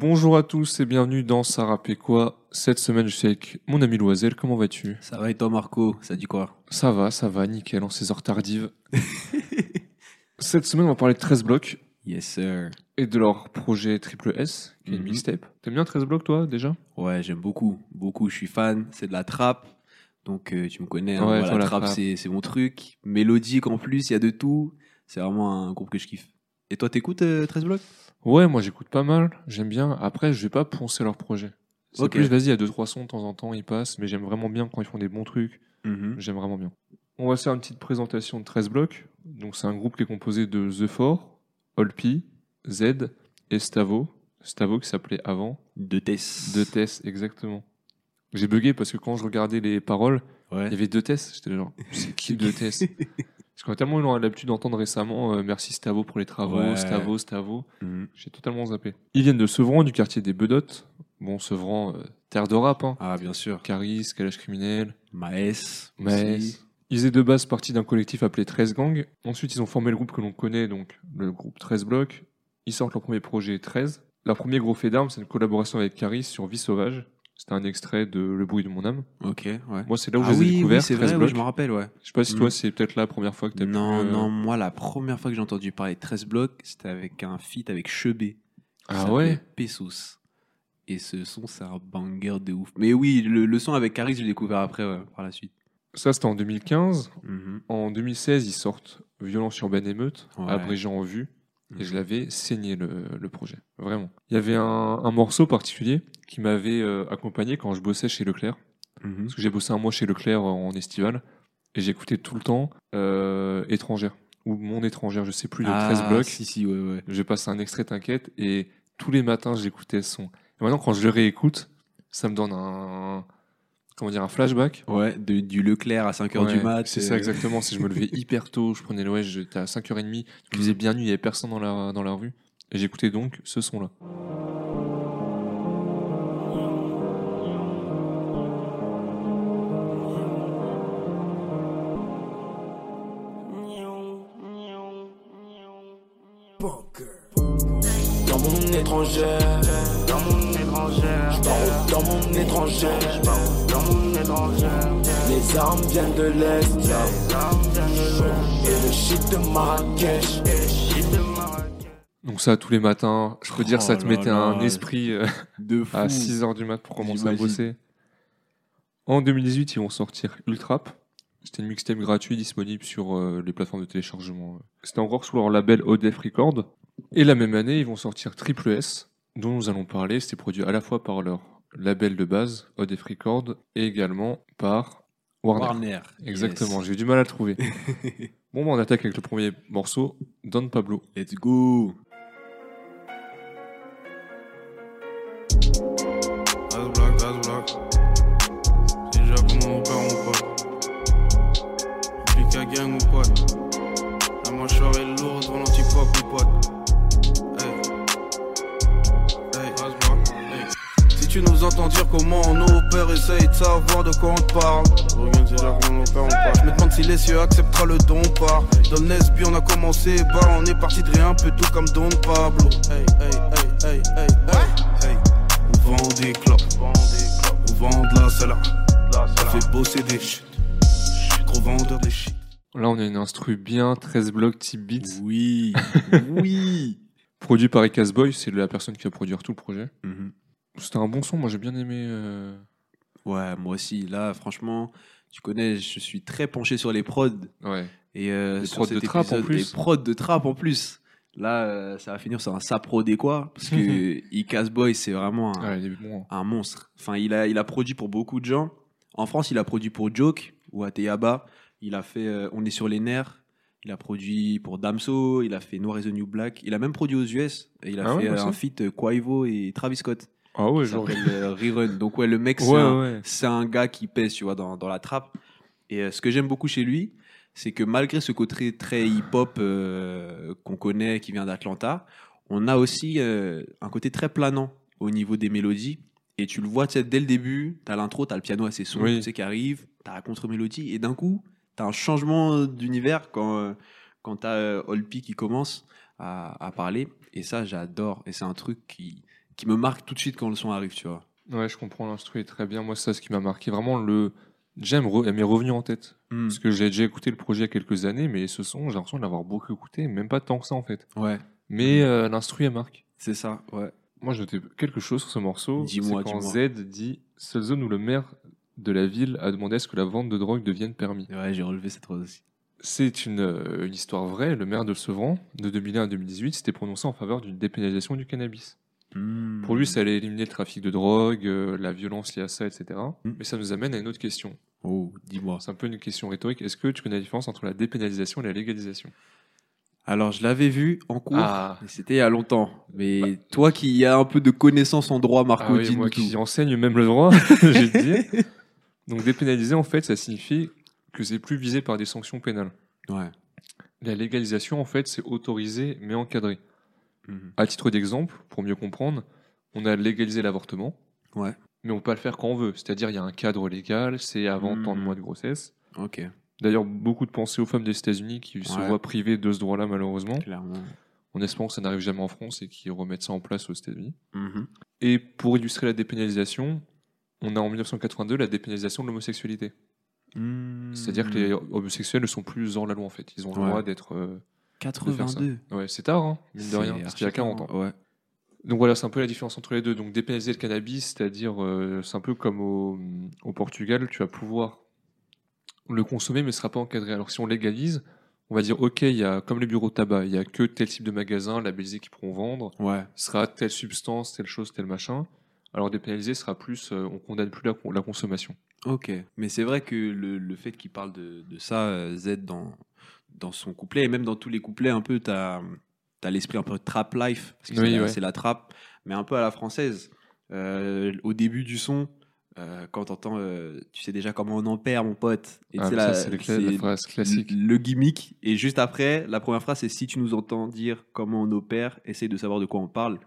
Bonjour à tous et bienvenue dans rappelle quoi Cette semaine, je suis avec mon ami Loisel. Comment vas-tu? Ça va et toi, Marco? Ça dit quoi? Ça va, ça va, nickel, en ces heures tardives. Cette semaine, on va parler de 13 blocs Yes, sir. et de leur projet Triple S, qui est une Mhm. mixtape. T'aimes bien 13 blocs, toi, déjà? Ouais, j'aime beaucoup. Beaucoup, je suis fan. C'est de la trappe. Donc, euh, tu me connais. hein, Ouais, toi, la la trappe, trappe. c'est c'est mon truc. Mélodique en plus, il y a de tout. C'est vraiment un groupe que je kiffe. Et toi, t'écoutes euh, 13 blocs? Ouais, moi j'écoute pas mal, j'aime bien. Après, je vais pas poncer leur projet. C'est Ok. plus, vas-y, il y a 2-3 sons de temps en temps, ils passent, mais j'aime vraiment bien quand ils font des bons trucs. Mhm. J'aime vraiment bien. On va faire une petite présentation de 13 blocs. Donc, c'est un groupe qui est composé de The Four, Olpi, Z et Stavo. Stavo qui s'appelait avant. De Tess. De Tess, exactement. J'ai bugué parce que quand je regardais les paroles, il y avait deux Tess. J'étais là genre, c'est qui deux Tess? Parce qu'on a tellement eu l'habitude d'entendre récemment euh, merci Stavo pour les travaux, Ouais. Stavo, Stavo. Mhm. J'ai totalement zappé. Ils viennent de Sevran, du quartier des Bedottes. Bon, Sevran, euh, terre de rap, hein. Ah, bien sûr. Caris, Calage criminel, Maes. Maes. Ils étaient de base partis d'un collectif appelé 13 Gang. Ensuite, ils ont formé le groupe que l'on connaît, donc le groupe 13 Blocs. Ils sortent leur premier projet 13. Leur premier gros fait d'armes, c'est une collaboration avec Caris sur Vie Sauvage. C'était un extrait de Le bruit de mon âme. Ok, ouais. Moi, c'est là où ah je les ai oui, découverts, oui, c'est 13 vrai, oui, Blocs. je me rappelle, ouais. Je sais pas si Mm. toi, c'est peut-être la première fois que t'as Non, pu, euh, non, moi, la première fois que j'ai entendu parler de 13 blocs, c'était avec un feat avec qui Ah ouais Pesos. Et ce son, c'est un banger de ouf. Mais oui, le, le son avec Caris, je l'ai découvert après, ouais, par la suite. Ça, c'était en 2015. Mhm. En 2016, ils sortent Violence urbaine émeute, Ouais. abrégé en vue. Et Mhm. je l'avais saigné le, le projet, vraiment. Il y avait un, un morceau particulier qui m'avait euh, accompagné quand je bossais chez Leclerc. Mhm. Parce que j'ai bossé un mois chez Leclerc en estival. Et j'écoutais tout le temps euh, Étrangère. Ou Mon Étrangère, je sais plus, de 13 Ah, blocs. Si, si, ouais, ouais. Je passe un extrait, t'inquiète. Et tous les matins, j'écoutais ce son. Et maintenant, quand je le réécoute, ça me donne un. Comment dire, un flashback. Ouais, de- du Leclerc à 5h du mat. C'est euh, ça exactement. Si je me levais hyper tôt, je prenais le ouais, j'étais à 5h30, il faisait bien nuit, il y avait personne dans la, dans la rue. Et j'écoutais donc ce son-là. Dans mon étrangère, Dans mon étrangère, j'pars dans mon étrangère. Les armes viennent de l'Est et le shit de Marrakech. Donc ça, tous les matins, je peux dire, ça te Oh là mettait là. un esprit euh, De fou. à 6h du mat pour commencer à bosser. En 2018, ils vont sortir Ultrap. C'était une mixtape gratuite disponible sur euh, les plateformes de téléchargement. C'était encore sous leur label Odef Record. Et la même année, ils vont sortir Triple S, dont nous allons parler. C'était produit à la fois par leur label de base, Odef Record, et également par Warner. Warner. Exactement, Yes. j'ai eu du mal à le trouver. bon, bah, on attaque avec le premier morceau, Don Pablo. Let's go. Essaye de savoir de quoi on te parle. Regarde, c'est déjà comment on parle. Je me demande si les cieux acceptera le don part. Dans le Nesby, on a commencé bas, on est parti de rien, un peu tout comme Don Pablo. Hey, hey, hey, hey, hey, hey. hey. On vend des clopes, on vend de la salade. Ça fait bosser des shit. Gros vendeur de shit. Là, on a une instru bien 13 blocs type beats. Oui. oui. Produit par Icas Boy, c'est la personne qui va produire tout le projet. Mhm. C'était un bon son, moi j'ai bien aimé. euh, Ouais, moi aussi. Là, franchement, tu connais, je suis très penché sur les prods. Ouais. Et euh, sur prods cet de trap, en plus. Des prods de trap en plus. Là, euh, ça va finir sur un saprodé quoi. Parce que Icas Boy, c'est vraiment un, Ouais, bon. un monstre. Enfin, il a, il a produit pour beaucoup de gens. En France, il a produit pour Joke ou Ateyaba. Il a fait euh, On est sur les nerfs. Il a produit pour Damso. Il a fait Noir is the New Black. Il a même produit aux US. Et il a Ah ouais, fait aussi euh, un feat Quavo et Travis Scott. Ah ouais, genre. euh, Rerun. Donc, ouais, le mec, c'est Ouais, un, ouais. c'est un gars qui pèse, tu vois, dans, dans la trappe. Et euh, ce que j'aime beaucoup chez lui, c'est que malgré ce côté très hip-hop euh, qu'on connaît, qui vient d'Atlanta, on a aussi euh, un côté très planant au niveau des mélodies. Et tu le vois, tu sais, dès le début, tu as l'intro, tu as le piano assez sombre, Oui. tu sais, qui arrive, tu as la contre-mélodie, et d'un coup, tu as un changement d'univers quand, quand tu as Olpi qui commence à, à parler. Et ça, j'adore. Et c'est un truc qui, qui me marque tout de suite quand le son arrive, tu vois. Ouais, je comprends, l'instru très bien. Moi, c'est ça ce qui m'a marqué. Vraiment, le. Déjà, elle me re- m'est revenue en tête. Hmm. Parce que j'ai déjà écouté le projet il y a quelques années, mais ce son, j'ai l'impression de l'avoir beaucoup écouté, même pas tant que ça en fait. Ouais, Mais euh, l'instru, elle marque. c'est ça, ouais. Moi, je notais quelque chose sur ce morceau. Dis-moi, quand dis-moi. Z dit Seule zone où le maire de la ville a demandé à ce que la vente de drogue devienne permis. Ouais, j'ai relevé cette phrase aussi. C'est une, euh, une histoire vraie. Le maire de Sevran, de 2001 à 2018, s'était prononcé en faveur d'une dépénalisation du cannabis. Hmm. Pour lui, ça allait éliminer le trafic de drogue, euh, la violence liée à ça, etc. Mm. Mais ça nous amène à une autre question. Oh, dis-moi. C'est un peu une question rhétorique. Est-ce que tu connais la différence entre la dépénalisation et la légalisation? Alors, je l'avais vu en cours, Ah. mais c'était il y a longtemps. Mais toi qui as un peu de connaissances en droit, Marco, Ah oui, moi qui enseigne même le droit, te dire. Donc dépénaliser, en fait, ça signifie que c'est plus visé par des sanctions pénales. Ouais. La légalisation, en fait, c'est autorisé mais encadré. Mhm. À titre d'exemple, pour mieux comprendre, on a légalisé l'avortement, Ouais. mais on peut pas le faire quand on veut. C'est-à-dire, il y a un cadre légal, c'est avant Mhm. tant de mois de grossesse. Ok, D'ailleurs, beaucoup de pensées aux femmes des États-Unis qui se voient privées de ce droit-là, malheureusement. clairement. En espérant que ça n'arrive jamais en France et qu'ils remettent ça en place aux États-Unis. Mhm. Et pour illustrer la dépénalisation, on a en 1982 la dépénalisation de l'homosexualité. Hmm. C'est-à-dire que les homosexuels ne sont plus hors la loi en fait. Ils ont le Ouais. droit d'être. euh. 82. Ouais, c'est tard, hein, mine de rien, parce qu'il y a archi 40 ans. tard, Ouais. Donc voilà, c'est un peu la différence entre les deux. Donc dépénaliser le cannabis, c'est-à-dire, euh, c'est un peu comme au, au Portugal, tu vas pouvoir le consommer, mais ce sera pas encadré. Alors si on légalise, on va dire, ok, il y a comme les bureaux de tabac, il y a que tel type de magasin, labellisé qui pourront vendre. Ouais. Ce sera telle substance, telle chose, tel machin. Alors dépénaliser sera plus, euh, on condamne plus la, con- la consommation. Ok. Mais c'est vrai que le, le fait qu'il parle de, de ça, euh, Z, dans, dans son couplet, et même dans tous les couplets, un peu, tu as, l'esprit un peu trap life, parce que Oui, c'est, la, ouais. c'est la trap, mais un peu à la française. Euh, au début du son, euh, quand t'entends, euh, tu sais déjà comment on en perd, mon pote. Et Ah, ça, c'est la phrase classique. Le, gimmick. Et juste après, la première phrase, c'est si tu nous entends dire comment on opère, essaye de savoir de quoi on parle.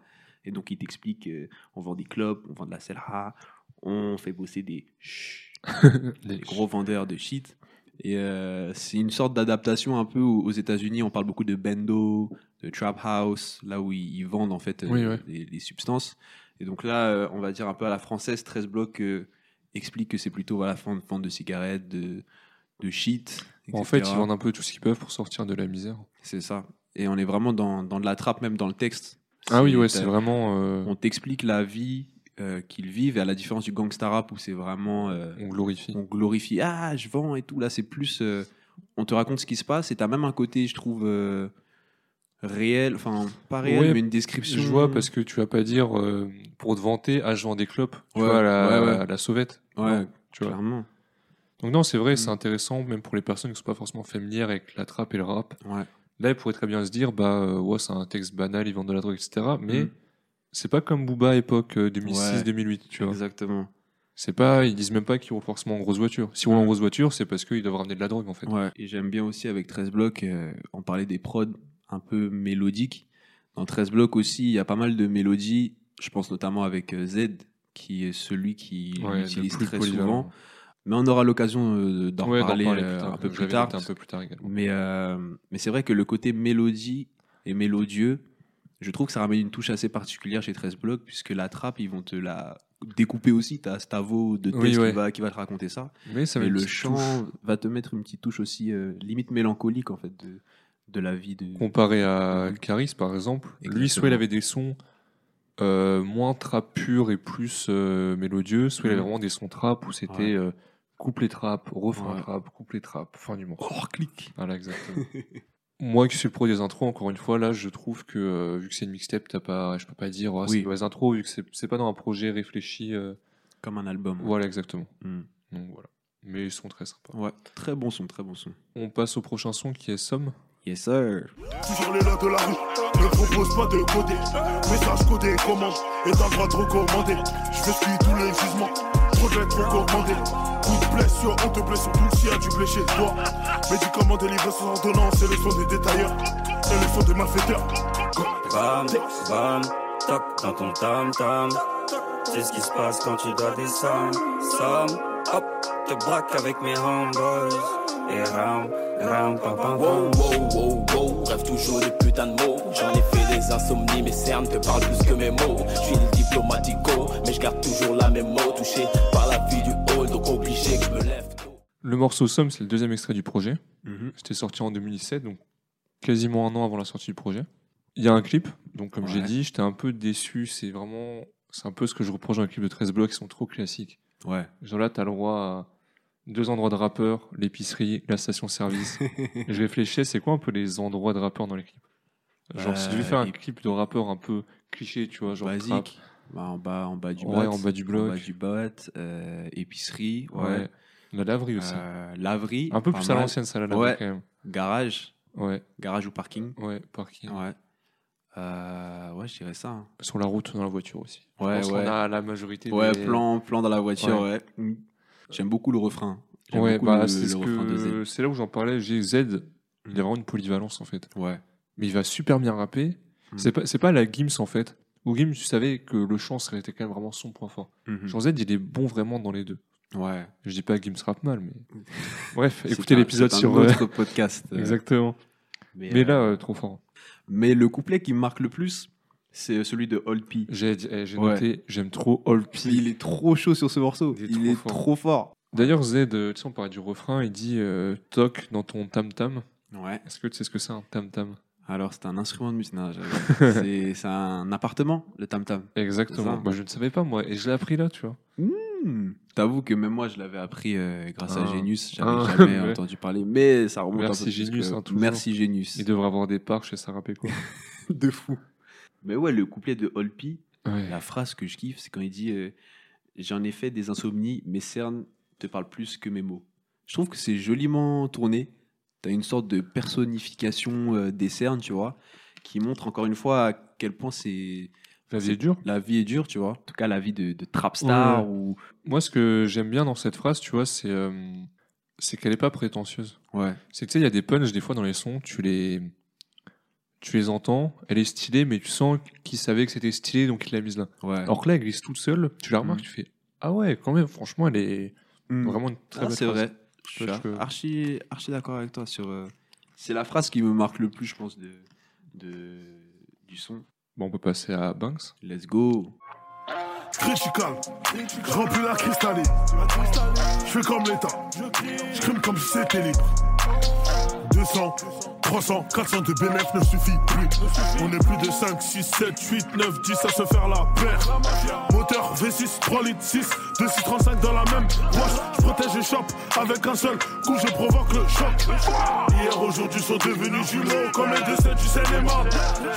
Et donc, il t'explique euh, on vend des clopes, on vend de la selha, on fait bosser des des gros vendeurs de shit. Et euh, c'est une sorte d'adaptation un peu aux États-Unis. On parle beaucoup de bendo, de trap house, là où ils, ils vendent en fait euh, ouais. les, les substances. Et donc là, euh, on va dire un peu à la française, 13 blocs explique que c'est plutôt voilà, vente, vente de cigarettes, de, de shit. En fait, ils vendent un peu tout ce qu'ils peuvent pour sortir de la misère. C'est ça. Et on est vraiment dans, dans de la trappe, même dans le texte. Ah oui, ouais, c'est vraiment. On t'explique la vie euh, qu'ils vivent, et à la différence du gangsta rap où c'est vraiment. euh, on glorifie. on glorifie, ah, je vends et tout. Là, c'est plus. euh, on te raconte ce qui se passe, et t'as même un côté, je trouve, réel. Enfin, pas réel, Ouais, mais une description. Je vois parce que tu vas pas dire pour te vanter, ah je vends des clopes, tu Ouais, vois, à la, ouais, sauvette. Ouais, Non, tu vois. clairement. Donc non, c'est vrai, Mm. c'est intéressant, même pour les personnes qui sont pas forcément familières avec la trappe et le rap. Là, ils pourraient très bien se dire, bah ouais, c'est un texte banal, ils vendent de la drogue, etc. Mais Mm. C'est pas comme Booba époque euh, Ouais. 2006-2008, tu vois. Exactement. C'est pas, ils disent même pas qu'ils roulent forcément en grosse voiture. Si on roule en grosse voiture, c'est parce qu'ils doivent ramener de la drogue en fait. Ouais. Et j'aime bien aussi avec 13 blocs, euh, on parlait des prods un peu mélodiques. Dans 13 blocs aussi, il y a pas mal de mélodies. Je pense notamment avec euh, Z, qui est celui qui Ouais, plus très polyvalent. souvent. Mais on aura l'occasion euh, d'en Ouais, parler euh, tard, un peu plus tard. un peu plus tard également. Mais, euh, mais c'est vrai que le côté mélodie et mélodieux, je trouve que ça ramène une touche assez particulière chez 13 blocs, puisque la trappe, ils vont te la découper aussi. Tu as Stavo de Oui, ouais. qui, va, qui va te raconter ça. Être le chant touche. va te mettre une petite touche aussi, euh, limite mélancolique, en fait, de, de la vie de. Comparé à. Caris, par exemple, lui, soit il avait des sons euh, moins trap pur et plus euh, mélodieux, soit il avait Mhm. vraiment des sons trap où c'était Ouais. euh, couplet trap, refrain Ouais. trap, couplet trap, fin du morceau. Hors clic Voilà, exactement. Moi qui suis le pro des intros, encore une fois, là, je trouve que euh, vu que c'est une mixtape, t'as pas, je peux pas dire, oh, c'est Oui. des intros, vu que c'est c'est pas dans un projet réfléchi. euh, Comme un album. Voilà, exactement. Mm. Donc voilà. Mais ils sont très sympas. Ouais, très bon son, très bon son. On passe au prochain son qui est Somme. Yes, sir. Toujours les là de la rue, ne propose pas de coder. Message codé, commande, et t'as le droit de recommander. Je tous les jugements, trop de lettres recommandées. Coup de blessure, on te blesse s'il y a du blé chez toi. Médicaments délivrés sans ordonnance, c'est le son des détailleurs, c'est le son des malfaiteurs. Bam, bam, toc dans ton tam tam. C'est ce qui se passe quand tu dois descendre. Somme, hop, te braque avec mes homeboys. Et ram, ram, pam, pam, Wow, pam. wow, wow, wow, rêve toujours des putains de mots. J'en ai fait des insomnies, mes cernes te parlent plus que mes mots. Je suis le diplomatico, mais je garde toujours la même mot. Touché par la vie du obligé que je me lève tôt. Le morceau Somme, c'est le deuxième extrait du projet. Mhm. C'était sorti en 2017, donc quasiment un an avant la sortie du projet. Il y a un clip, donc comme j'ai dit, j'étais un peu déçu. C'est vraiment, c'est un peu ce que je reproche dans les clips de 13 blocs, qui sont trop classiques. Ouais. Genre là, t'as le droit à deux endroits de rappeurs, l'épicerie, la station-service. Je réfléchissais, c'est quoi un peu les endroits de rappeurs dans les clips? Genre, si je vais Euh, faire un clip de rappeur un peu cliché, tu vois, genre trap, Basique. Bah, en, bas, en bas du Ouais, en bas du bloc. En bas du bot. euh, épicerie. ouais. Ouais. La laverie aussi. Euh, laverie. un peu plus à l'ancienne, ça, la laverie Ouais. quand même. Garage. Ouais, Garage ou parking. ouais, parking. Ouais. Euh, ouais, je dirais ça. hein. Sur la route, dans la voiture aussi. Ouais, ouais. a la majorité Ouais, des... plan, plan dans la voiture, ouais. Mm. J'aime beaucoup le refrain. Ouais, bah, c'est ce que... c'est là où j'en parlais. J'ai Z, il a vraiment une polyvalence en fait. Ouais. Mais il va super bien rapper. Mm. C'est pas, c'est pas la Gims en fait. Ou Gims, tu savais que le chant serait été quand même vraiment son point fort. Mhm. Genre Z, il est bon vraiment dans les deux. Ouais. Je dis pas Gims rap mal, mais. Bref, écoutez l'épisode sur. euh, autre podcast. euh, Exactement. Mais, Mais euh, là, euh, trop fort. mais le couplet qui me marque le plus, c'est celui de Old P. J'ai eh, Ouais. noté, j'aime trop All P. Il est trop chaud sur ce morceau. Il est Il trop est fort. trop fort. D'ailleurs, Z, euh, tu sais, on parlait du refrain, il dit euh, toc dans ton tam-tam. Ouais. Est-ce que tu sais ce que c'est un tam-tam? Alors, c'est un instrument de musique. C'est un appartement, le tam-tam. Exactement. Bah, je ne savais pas moi, et je l'ai appris là, tu vois. Hmm. T'avoue que même moi, je l'avais appris euh, grâce à Ah. Genius. J'avais Ah, jamais ouais. entendu parler. Mais ça remonte Merci un peu Genius, que- hein. Merci Genius. Il devrait avoir des parts chez Sarapé quoi. de fou. Mais ouais, le couplet de Ouais. la phrase que je kiffe, c'est quand il dit euh, J'en ai fait des insomnies, mes cernes te parlent plus que mes mots. Je trouve que c'est joliment tourné. T'as une sorte de personnification euh, des cernes, tu vois, qui montre encore une fois à quel point c'est. La vie est dure. La vie est dure, tu vois. En tout cas, la vie de, de trap star Ouais. ou. Moi, ce que j'aime bien dans cette phrase, tu vois, c'est euh, c'est qu'elle est pas prétentieuse. Ouais. C'est que tu sais, il y a des punchs des fois dans les sons, tu les tu les entends, elle est stylée, mais tu sens qu'il savait que c'était stylé, donc il l'a mise là. Ouais. Alors que là, elle glisse toute seule, tu la remarques, Mhm. tu fais ah ouais, quand même, franchement, elle est Hmm. vraiment une très Ah, belle c'est vrai. Je suis archi, archi d'accord avec toi sur. euh, C'est la phrase qui me marque le plus, je pense, de, de, du son. Bon, on peut passer à Banks. Let's go. Critical, je remplis la cristalline. Je fais comme l'État, je crime comme si c'était libre. 200, 300, 400 de bénéf ne suffit plus. On est plus de 5, 6, 7, 8, 9, 10 à se faire la paire. Moteur V6, 3 litres 6, 2, 6, 35 dans la même poche. Je protège et chope avec un seul coup, je provoque le choc. Hier, aujourd'hui sont devenus jumeaux comme les deux 7 du cinéma.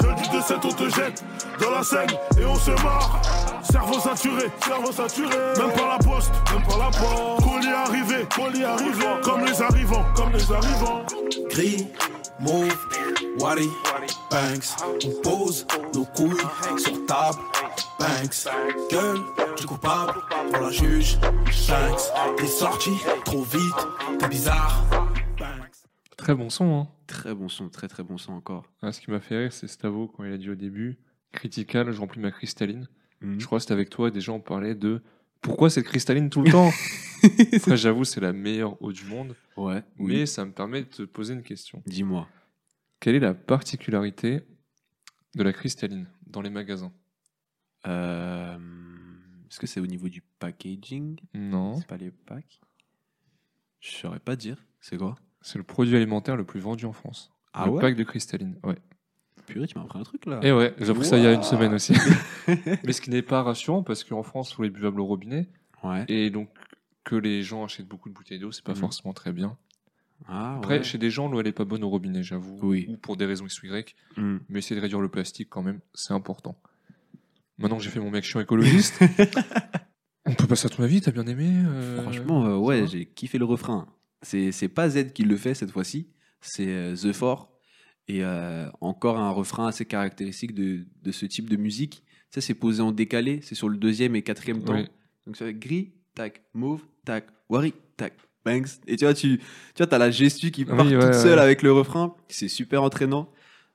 Jeudi de 7, on te jette dans la scène et on se marre. Cerveau saturé, cerveau saturé. Même pas la poste, même pas la poste. Colis arrivé, colis arrivé. Comme les arrivants, comme les arrivants. Gris, mauve, Wari, Banks. On pose nos couilles sur table, Banks. Gueule du coupable pour la juge, Banks. T'es sorti trop vite, t'es bizarre, Banks. Très bon son, hein. Très bon son, très très bon son encore. Ah, ce qui m'a fait rire, c'est Stavo quand il a dit au début Critical, je remplis ma cristalline. Je crois que c'était avec toi, déjà on parlait de pourquoi cette cristalline tout le temps? Après, j'avoue, c'est la meilleure eau du monde, Ouais. mais ça me permet de te poser une question. Dis-moi. Quelle est la particularité de la cristalline dans les magasins? Euh, Est-ce que c'est au niveau du packaging? Non, C'est pas les packs? Je saurais pas dire. C'est quoi? C'est le produit alimentaire le plus vendu en France. Ah le ouais? pack de cristalline, ouais. Purée, tu m'as appris un truc là. Et ouais, j'ai appris ça il y a une semaine aussi. mais ce qui n'est pas rassurant parce qu'en France, on les buvables au robinet Ouais. et donc que les gens achètent beaucoup de bouteilles d'eau, c'est pas Mhm. forcément très bien. Ah, Après, ouais. chez des gens, l'eau elle est pas bonne au robinet, j'avoue, Oui. ou pour des raisons X ou Y. Hmm. Mais essayer de réduire le plastique quand même, c'est important. Maintenant que j'ai fait mon mec chiant écologiste, on peut passer à ton avis, t'as bien aimé euh, Franchement, euh, ouais, j'ai kiffé le refrain. C'est c'est pas Z qui le fait cette fois-ci, c'est euh, The Four. Et euh, encore un refrain assez caractéristique de, de ce type de musique. Ça, c'est posé en décalé, c'est sur le deuxième et quatrième temps. Oui. Donc ça fait gris, tac, mauve, tac, wari, tac, bangs. Et tu vois, tu, tu vois, as la gestu qui Oui, part ouais, toute ouais. seule avec le refrain. C'est super entraînant.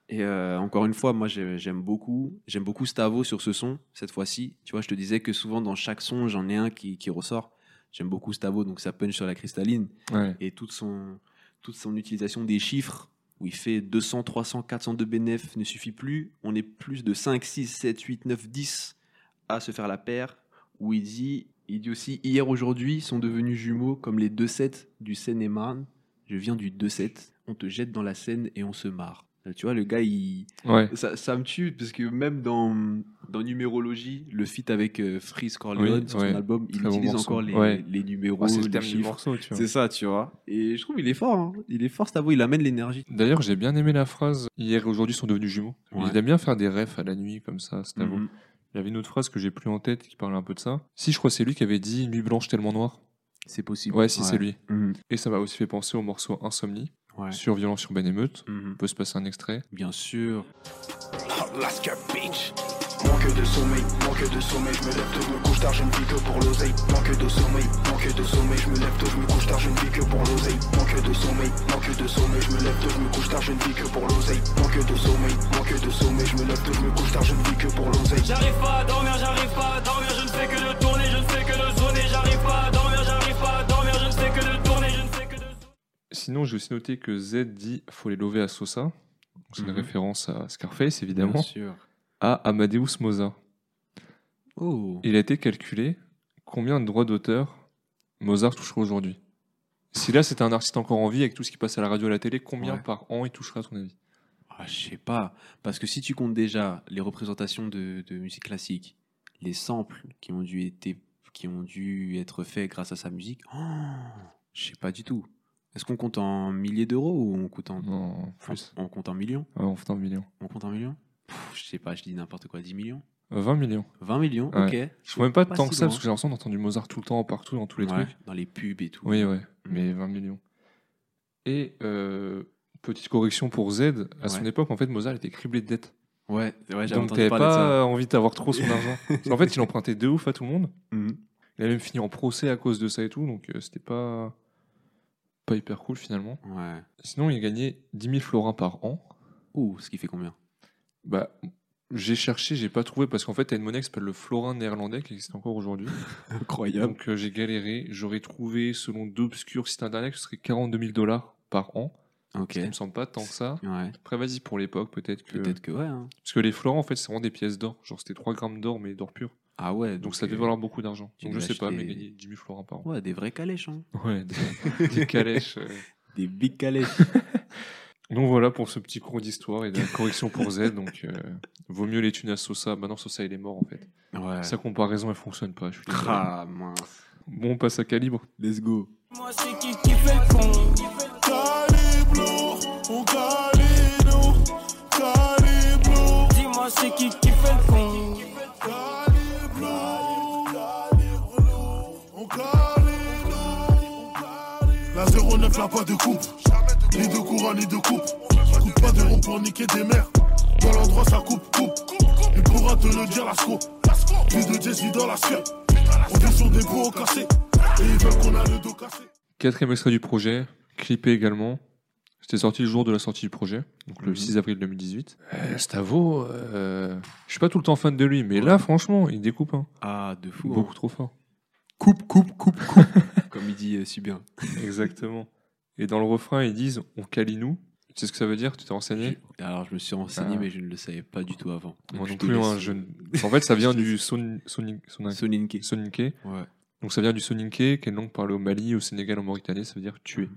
Et euh, encore une fois, moi, j'ai- j'aime beaucoup, j'aime beaucoup Stavo sur ce son, cette fois-ci. Tu vois, je te disais que souvent, dans chaque son, j'en ai un qui, qui ressort. J'aime beaucoup Stavo, donc ça punch sur la cristalline Ouais. et toute son, toute son utilisation des chiffres où il fait 200, 300, 400 de bénéf ne suffit plus. On est plus de 5, 6, 7, 8, 9, 10 à se faire la paire. Où il dit, il dit aussi hier, aujourd'hui sont devenus jumeaux comme les deux 7 du Seine-et-Marne. Je viens du 2-7. On te jette dans la Seine et on se marre. Là, Tu vois, le gars, il, Ouais. ça, ça me tue parce que même dans, dans numérologie, le feat avec euh, Freeze Corleone Oui, sur ouais. son album, il Très utilise encore les, Ouais. les numéros, c'est le les chiffres. morceau, tu vois. C'est ça, tu vois. Et je trouve il est fort. hein. Il est fort, cet avoue. Il amène l'énergie. D'ailleurs, j'ai bien aimé la phrase Hier et aujourd'hui sont devenus jumeaux. Il aime bien faire des refs à la nuit comme ça, c'est à vous. Mhm. Il y avait une autre phrase que j'ai plus en tête qui parlait un peu de ça. Si, je crois que c'est lui qui avait dit Nuit blanche tellement noire. C'est possible. Ouais, si, c'est lui. Mhm. Et ça m'a aussi fait penser au morceau Insomnie Ouais. sur Violence sur Ben Émeute. Mhm. On peut se passer un extrait. Bien sûr. Alaska Beach. Manque de sommeil, manque de sommeil, je me lève tôt, je me couche tard, je ne vis que pour l'oseille. Manque de sommeil, manque de sommeil, je me lève tôt, je me couche tard, je ne vis que pour l'oseille. Manque de sommeil, manque de sommeil, je me lève tôt, je me couche tard, je ne vis que pour l'oseille. Manque de sommeil, manque de sommeil, je me lève tôt, je me couche tard, je ne vis que pour l'oseille. J'arrive pas à dormir, j'arrive pas à dormir, je ne fais que de tourner, Sinon, j'ai aussi noté que Z dit Faut les lover à Sosa. C'est une Mhm. référence à Scarface, évidemment. Bien sûr. À Amadeus Mozart. Oh. Il a été calculé combien de droits d'auteur Mozart toucherait aujourd'hui? Si là c'était un artiste encore en vie avec tout ce qui passe à la radio et à la télé, combien Ouais. par an il toucherait à ton avis? Ah, je sais pas. Parce que si tu comptes déjà les représentations de, de musique classique, les samples qui ont dû, été, qui ont dû être faits grâce à sa musique, oh, je sais pas du tout. Est-ce qu'on compte en milliers d'euros ou on compte en, Non, plus. on compte en millions Ouais, on compte en millions Pff, Je sais pas, je dis n'importe quoi. 10 millions? Euh, 20 millions. 20 millions Ouais. Ok. Je trouve même pas Pas tant si que ça, parce que j'ai l'impression d'entendre du Mozart tout le temps, partout, dans tous les Ouais, trucs. Dans les pubs et tout. Oui, ouais, mais 20 millions. Et euh, petite correction pour Z, à son Ouais. époque, en fait, Mozart était criblé de dettes. Ouais, ouais j'avais Donc entendu t'avais ça. pas envie d'avoir trop son argent. Qu'en fait, il empruntait de ouf à tout le monde. Mhm. Il a même fini en procès à cause de ça et tout, donc euh, c'était pas pas hyper cool finalement. Ouais. Sinon, il gagnait 10 000 florins par an. Ouh, ce qui fait combien? Bah, j'ai cherché, j'ai pas trouvé parce qu'en fait, t'as une monnaie qui s'appelle le florin néerlandais qui existe encore aujourd'hui. Incroyable. Donc euh, j'ai galéré. J'aurais trouvé, selon d'obscurs sites internet, que ce serait 42 000 dollars par an. Ok. Qui me semble pas tant que ça. Ouais. Après, vas-y, pour l'époque, peut-être que. Peut-être que ouais. hein. Parce que les florins, en fait, c'est vraiment des pièces d'or. Genre, c'était 3 grammes d'or, mais d'or pur. Ah ouais. Donc, ça euh, devait valoir beaucoup d'argent. Donc, je sais pas, mais gagner 10 000 florins par an. Ouais, des vrais calèches. Hein. Ouais, des, des calèches. euh. Des big calèches. Donc voilà pour ce petit cours d'histoire et de la correction pour Z. Donc euh, vaut mieux les thunes à Sosa. Maintenant Sosa il est mort en fait. ouais. Sa comparaison elle fonctionne pas. Je suis désolé. Ah mince. Bon on passe à calibre. Let's go. Moi c'est qui qui fait le con? Calibre on calibre lourd, Dis-moi c'est qui qui fait le con? 9 là pas de coupe Ni de courant ni de coupe Coupe pas de rond pour niquer des mères Dans l'endroit ça coupe coupe Il pourra te le dire Lasco Plus de Jesse dans la sphère On vit sur des bros cassés Et ils veulent qu'on a le dos cassé Quatrième extrait du projet, clippé également. C'était sorti le jour de la sortie du projet, donc le mmh. 6 avril 2018. Euh, Stavo, euh, je suis pas tout le temps fan de lui, mais ouais. là, franchement, il découpe. Hein. Ah, de fou. Beaucoup hein. trop fort. Coupe, coupe, coupe, coupe. Comme il dit euh, si bien. Exactement. Et dans le refrain ils disent on calie nous. Tu sais ce que ça veut dire? Tu t'es renseigné? Alors je me suis renseigné, Ah. mais je ne le savais pas du tout avant. Moi non plus. hein, je ne- En fait ça vient du son, Soninke. Soninké. Ouais. Donc ça vient du soninké, qui est une langue parlée au Mali, au Sénégal, en Mauritanie, ça veut dire tuer.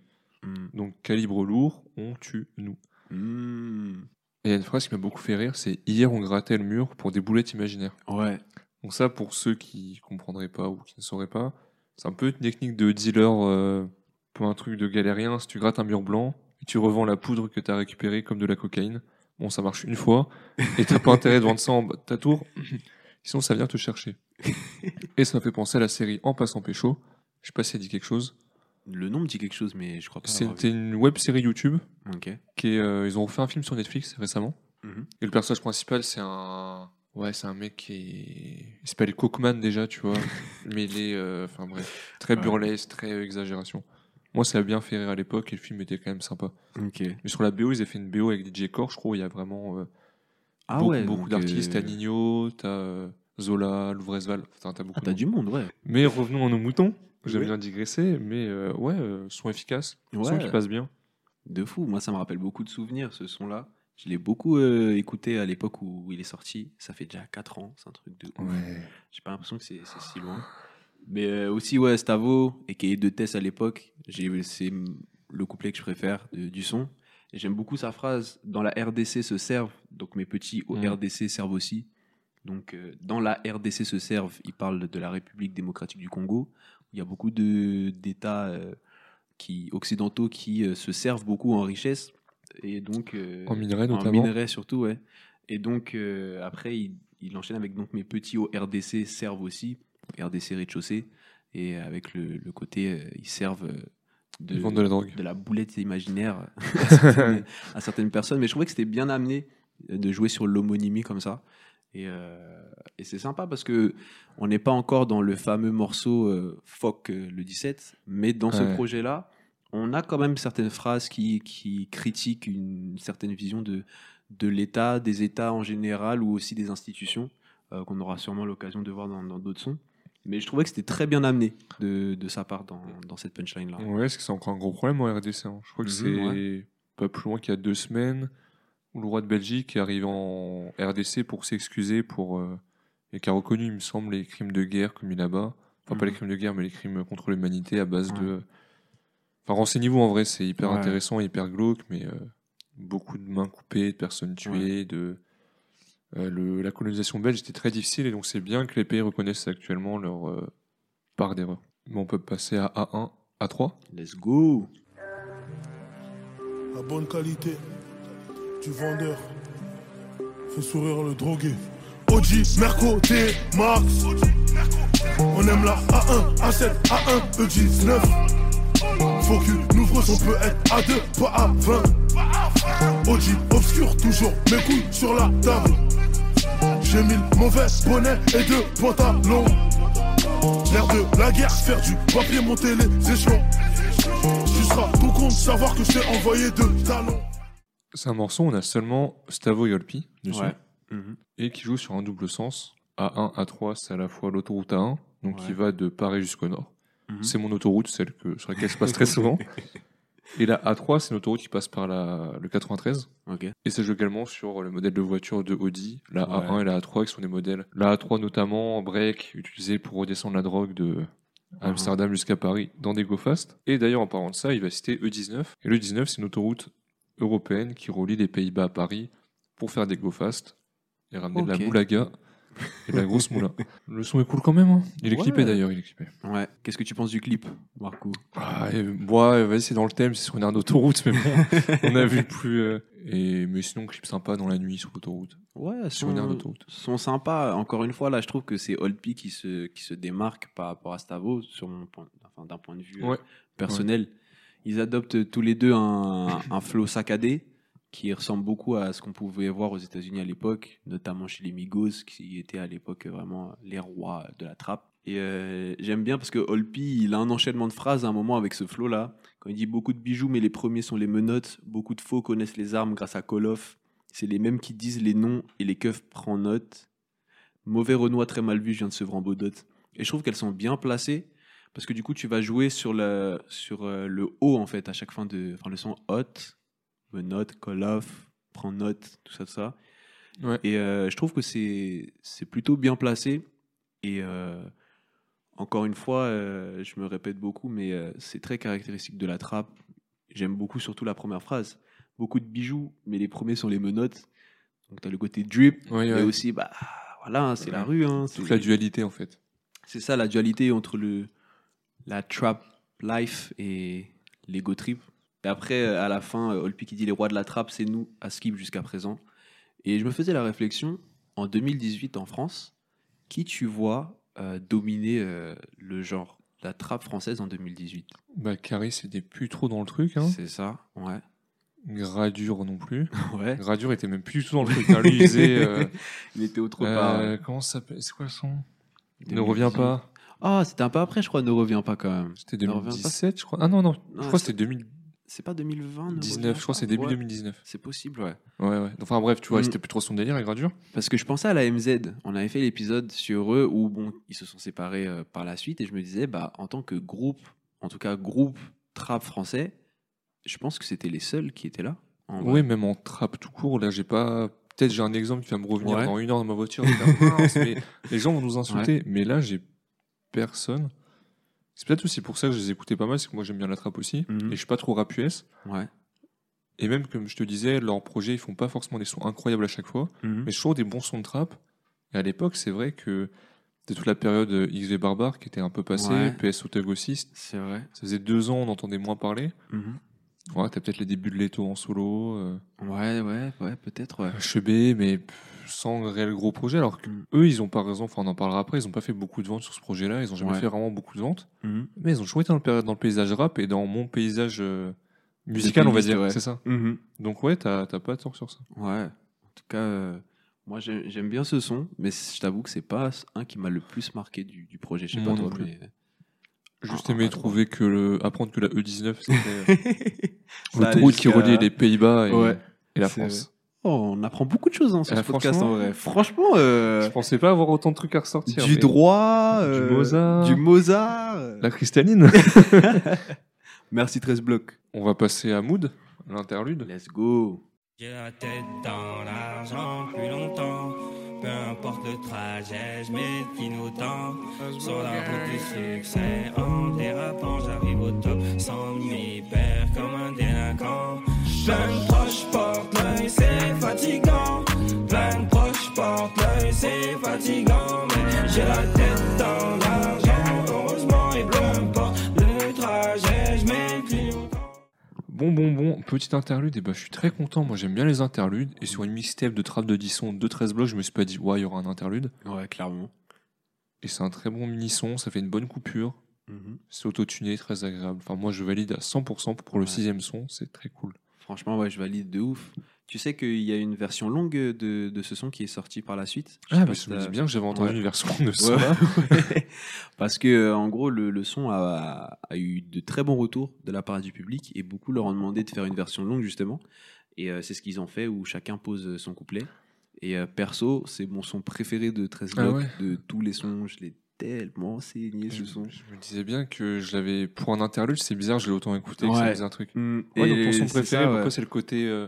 Mm. Donc calibre lourd, on tue nous. Mm. Et il y a une phrase qui m'a beaucoup fait rire, c'est hier on grattait le mur pour des boulettes imaginaires. Ouais. Donc ça pour ceux qui comprendraient pas ou qui ne sauraient pas, c'est un peu une technique de dealer, euh, peu un truc de galérien. Si tu grattes un mur blanc et tu revends la poudre que tu as récupérée comme de la cocaïne, bon ça marche une fois et t'as pas intérêt de vendre ça en bas de ta tour, sinon ça vient te chercher. Et ça m'a fait penser à la série En passant pécho. Je sais pas si ça dit quelque chose. Le nom me dit quelque chose, mais je crois pas. C'était une web série YouTube. Ok. qui est, euh, ils ont refait un film sur Netflix récemment. Mhm. Et le personnage principal, c'est un. Ouais, c'est un mec qui. Il s'appelle Cockman déjà, tu vois. mais il est. euh, Enfin bref. Très burlesque, très euh, exagération. Moi, ça a bien fait rire à l'époque et le film était quand même sympa. Ok. Mais sur la BO, ils avaient fait une BO avec DJ Core, je crois, il y a vraiment euh, Ah beaucoup, ouais. beaucoup donc, d'artistes. euh, T'as Nino, t'as Zola, Louvrezval. Enfin, t'as beaucoup Ah, t'as du monde, ouais. Mais revenons à nos moutons. J'aime Oui. bien digresser, mais ouais, son efficace. Ouais. Son qui passe bien. De fou. Moi, ça me rappelle beaucoup de souvenirs, ce son-là. Je l'ai beaucoup euh, écouté à l'époque où il est sorti. Ça fait déjà 4 ans. C'est un truc de ouf. Ouais. J'ai pas l'impression que c'est si loin. Mais euh, aussi, ouais, Stavo, et qui est de Tess à l'époque, j'ai- c'est le couplet que je préfère de- du son. Et j'aime beaucoup sa phrase Dans la RDC se servent, donc mes petits au Mm. RDC servent aussi. Donc, euh, dans la RDC se servent, il parle de la République démocratique du Congo. Il y a beaucoup de- d'États euh, qui, occidentaux qui euh, se servent beaucoup en richesse. Et donc, euh, En minerais en notamment. minerais surtout, ouais. Et donc, euh, après, il, il enchaîne avec donc mes petits au RDC servent aussi, RDC rez-de-chaussée, et avec le, le côté, euh, ils servent de, Ils vendent de la drogue. de la boulette imaginaire à certaines, à certaines personnes. Mais je trouvais que c'était bien amené de jouer sur l'homonymie comme ça. Et, euh, et c'est sympa parce que on n'est pas encore dans le fameux morceau euh, Fuck euh, le 17, mais dans ce projet-là, on a quand même certaines phrases qui, qui critiquent une certaine vision de, de l'État, des États en général ou aussi des institutions, euh, qu'on aura sûrement l'occasion de voir dans d'autres sons. Mais je trouvais que c'était très bien amené de, de sa part dans, dans cette punchline-là. Ouais, parce que c'est encore un gros problème en RDC. hein. Je crois que Mhm, c'est pas plus loin qu'il y a deux semaines où le roi de Belgique est arrivé en RDC pour s'excuser pour euh, et qui a reconnu, il me semble, les crimes de guerre commis là-bas. Enfin, pas Mhm. les crimes de guerre, mais les crimes contre l'humanité à base Ouais. de. Enfin, renseignez-vous en vrai, c'est hyper Ouais. intéressant et hyper glauque, mais euh, beaucoup de mains coupées, de personnes tuées, de. euh, le- la colonisation belge était très difficile et donc c'est bien que les pays reconnaissent actuellement leur euh, part d'erreur. Bon, on peut passer à A1, A3. Let's go La bonne qualité du vendeur fait sourire le drogué. Oji, Merco, T-Max. On aime la A1, A7, A1, E19. Faut qu'une ouvreuse, on peut être A2, pas à 20. Oji, obscur, toujours mes couilles sur la table. J'ai mis le mauvais bonnet et deux pantalons. L'air de la guerre, faire du papier, monter les échelons. Tu seras tout de savoir que je t'ai envoyé deux talons. C'est un morceau, on a seulement Stavo et Olpi dessus, Ouais. Et qui joue sur un double sens. A1, A3, c'est à la fois l'autoroute A1, donc qui Ouais. va de Paris jusqu'au nord. Mhm. C'est mon autoroute, celle que, sur laquelle je passe très souvent. Et la A3, c'est une autoroute qui passe par la, le 93. Ok. Et ça joue également sur le modèle de voiture de Audi, la Ouais. A1 et la A3, qui sont des modèles. La A3 notamment, en break, utilisé pour redescendre la drogue de Uh-huh. Amsterdam jusqu'à Paris dans des go fast. Et d'ailleurs, en parlant de ça, il va citer E19. Et le 19, c'est une autoroute européenne qui relie les Pays-Bas à Paris pour faire des go fast et ramener de la moulaga et de la grosse moula. Le son est cool quand même. hein. Il est Ouais. clippé d'ailleurs, il est clippé. Ouais. Qu'est-ce que tu penses du clip, Marco? Ah, et, ouais, vas-y, c'est dans le thème, c'est sur une aire d'autoroute, mais bon, on a vu plus. euh, et, mais sinon, clip sympa dans la nuit sur l'autoroute. Ouais, Sur une aire d'autoroute. sont sympas. Encore une fois, là, je trouve que c'est Olpi qui se, qui se démarque par rapport à Stavo, sur mon point, enfin, d'un point de vue euh, Ouais. personnel. Ils adoptent tous les deux un, un flow saccadé qui ressemble beaucoup à ce qu'on pouvait voir aux États-Unis à l'époque, notamment chez les Migos, qui étaient à l'époque vraiment les rois de la trappe. Et euh, j'aime bien parce que Olpi, il a un enchaînement de phrases à un moment avec ce flow-là. Quand il dit beaucoup de bijoux, mais les premiers sont les menottes. Beaucoup de faux connaissent les armes grâce à of. C'est les mêmes qui disent les noms et les keufs prennent note. Mauvais Renoir très mal vu, je viens de Sevran Baudot. Et je trouve qu'elles sont bien placées parce que du coup, tu vas jouer sur le, sur, euh, le haut en fait à chaque fin de. Enfin, le son hot, note, call off, prends note, tout ça, tout ça. Ouais. Et euh, je trouve que c'est c'est plutôt bien placé. Et euh, encore une fois, euh, je me répète beaucoup, mais c'est très caractéristique de la trappe. J'aime beaucoup surtout la première phrase. Beaucoup de bijoux, mais les premiers sont les menottes. Donc tu as le côté drip, Ouais, mais ouais. aussi, bah voilà, hein, c'est la rue. Hein, Toute la dualité en fait. c'est ça la dualité entre le la trap life et l'ego trip. Et après, euh, à la fin, euh, Olpi qui dit les rois de la trappe, c'est nous, à Skip jusqu'à présent. Et je me faisais la réflexion, en 2018 en France, qui tu vois euh, dominer euh, le genre, la trappe française en 2018 Bah, Caris c'était plus trop dans le truc. Hein. C'est ça, ouais. Gradure non plus. ouais. Gradure était même plus du tout dans le truc. hein. Lui, il faisait. euh, Il était autre part. comment ça s'appelle C'est quoi le son Ne 2018. reviens pas. Ah, c'était un peu après, je crois, ne reviens pas quand même. C'était Ne reviens pas. 2017, je crois. Ah non, non, je crois que c'était 2019, C'est pas 2020 ne reviens je crois c'est début Ouais, 2019. C'est possible, ouais. Ouais, ouais. Enfin bref, tu vois, Mm. c'était plus trop son délire, la gradure. Parce que je pensais à la MZ. On avait fait l'épisode sur eux où bon, ils se sont séparés euh, par la suite et je me disais, bah, en tant que groupe, en tout cas groupe trap français, je pense que c'était les seuls qui étaient là. en vrai. Oui, même en trap tout court, là, j'ai pas. Peut-être j'ai un exemple qui va me revenir Ouais. dans une heure dans ma voiture. mais les gens vont nous insulter. Mais là, j'ai personne. C'est peut-être aussi pour ça que je les écoutais pas mal, c'est que moi j'aime bien la trap aussi. Mhm. Et je suis pas trop rap US. Ouais. Et même, comme je te disais, leurs projets, ils font pas forcément des sons incroyables à chaque fois. Mhm. Mais je trouve des bons sons de trap. Et à l'époque, c'est vrai que c'était toute la période XV Barbare qui était un peu passée, Ouais. PS Otag aussi. C'est vrai. Ça faisait deux ans, on entendait moins parler. Mhm. Ouais, t'as peut-être les débuts de Leto en solo. euh, Ouais, ouais, ouais, peut-être, ouais. Chebé, mais pff, sans réel gros projet. Alors que eux, ils ont par exemple, enfin on en parlera après, ils ont pas fait beaucoup de ventes sur ce projet-là, ils ont jamais Ouais. fait vraiment beaucoup de ventes, Mhm. mais ils ont toujours été dans le, péri- dans le paysage rap et dans mon paysage euh, musical, on va dire, ouais. c'est ça. Mhm. Donc ouais, t'as t'as pas tort sur ça. Ouais. En tout cas, euh, moi j'ai- j'aime bien ce son, mais je t'avoue que c'est pas un qui m'a le plus marqué du, du projet. Je sais pas non toi, plus. mais. Juste Ah, aimé ah, trouver que le, apprendre que la E19 c'était euh, l'autoroute qui reliait les Pays-Bas et, Ouais. et la France. Oh, on apprend beaucoup de choses hein, sur Ah, ce podcast en franchement, vrai. Franchement, euh, Je pensais pas avoir autant de trucs à ressortir. du mais droit, Du euh, Mozart. du Mozart. euh. La cristalline. Merci 13 blocs. on va passer à Mood, l'interlude. Let's go. J'ai la tête dans l'argent plus longtemps. Peu importe le trajet, je mets qui nous tend. Sur la route du succès, en dérapant, j'arrive au top. Sans m'y perdre comme un délinquant. Proches portent l'œil, c'est fatigant. Plein de proches portent l'œil, c'est fatigant. Mais j'ai la tête dans l'argent, heureusement, et peu importe le trajet, je mets le clignotant. Bon, bon, bon, petit interlude, et bah, je suis très content. Moi, j'aime bien les interludes. Et sur une mixtape de trap de 10 sons de 13 blocs, je me suis pas dit, ouais, il y aura un interlude. Ouais, clairement. Et c'est un très bon mini-son, ça fait une bonne coupure. Mhm. C'est autotuné, très agréable. Enfin, moi, je valide à 100% pour le Ouais. sixième son, c'est très cool. Franchement, ouais, je valide de ouf. Tu sais qu'il y a une version longue de, de ce son qui est sortie par la suite. Je Ah, bah, je me dis bien que j'avais entendu Ouais. une version de ça. Ouais. Parce que, euh, en gros, le, le son a, a eu de très bons retours de la part du public et beaucoup leur ont demandé de faire une version longue, justement. Et euh, c'est ce qu'ils ont fait où chacun pose son couplet. Et euh, perso, c'est mon son préféré de 13 Ah blocs. ouais. De tous les sons, je l'ai tellement saigné ce son. je me disais bien que je l'avais. Pour un interlude, c'est bizarre, je l'ai autant écouté que ça un truc. Mm, Ouais, donc ton son préféré, pourquoi c'est le côté euh,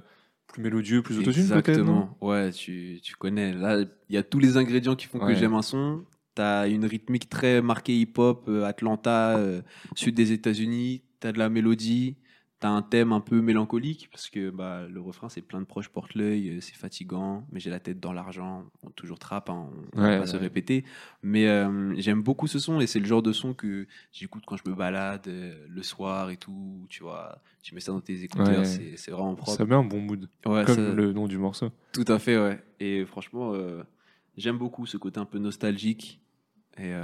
plus mélodieux, plus autotune peut-être Exactement. Ouais, tu, tu connais. Là, il y a tous les ingrédients qui font Ouais. que j'aime un son. T'as une rythmique très marquée hip-hop, euh, Atlanta, euh, sud des États-Unis. T'as de la mélodie. T'as un thème un peu mélancolique parce que bah, le refrain c'est plein de proches porte l'œil, euh, c'est fatigant, mais j'ai la tête dans l'argent. On toujours trappe, hein, on va Ouais, se répéter. Mais euh, j'aime beaucoup ce son et c'est le genre de son que j'écoute quand je me balade euh, le soir et tout. Tu vois, tu mets ça dans tes écouteurs, Ouais. c'est c'est vraiment propre. Ça met un bon mood, comme ça- le nom du morceau. tout à fait, ouais. Et franchement, euh, j'aime beaucoup ce côté un peu nostalgique. Et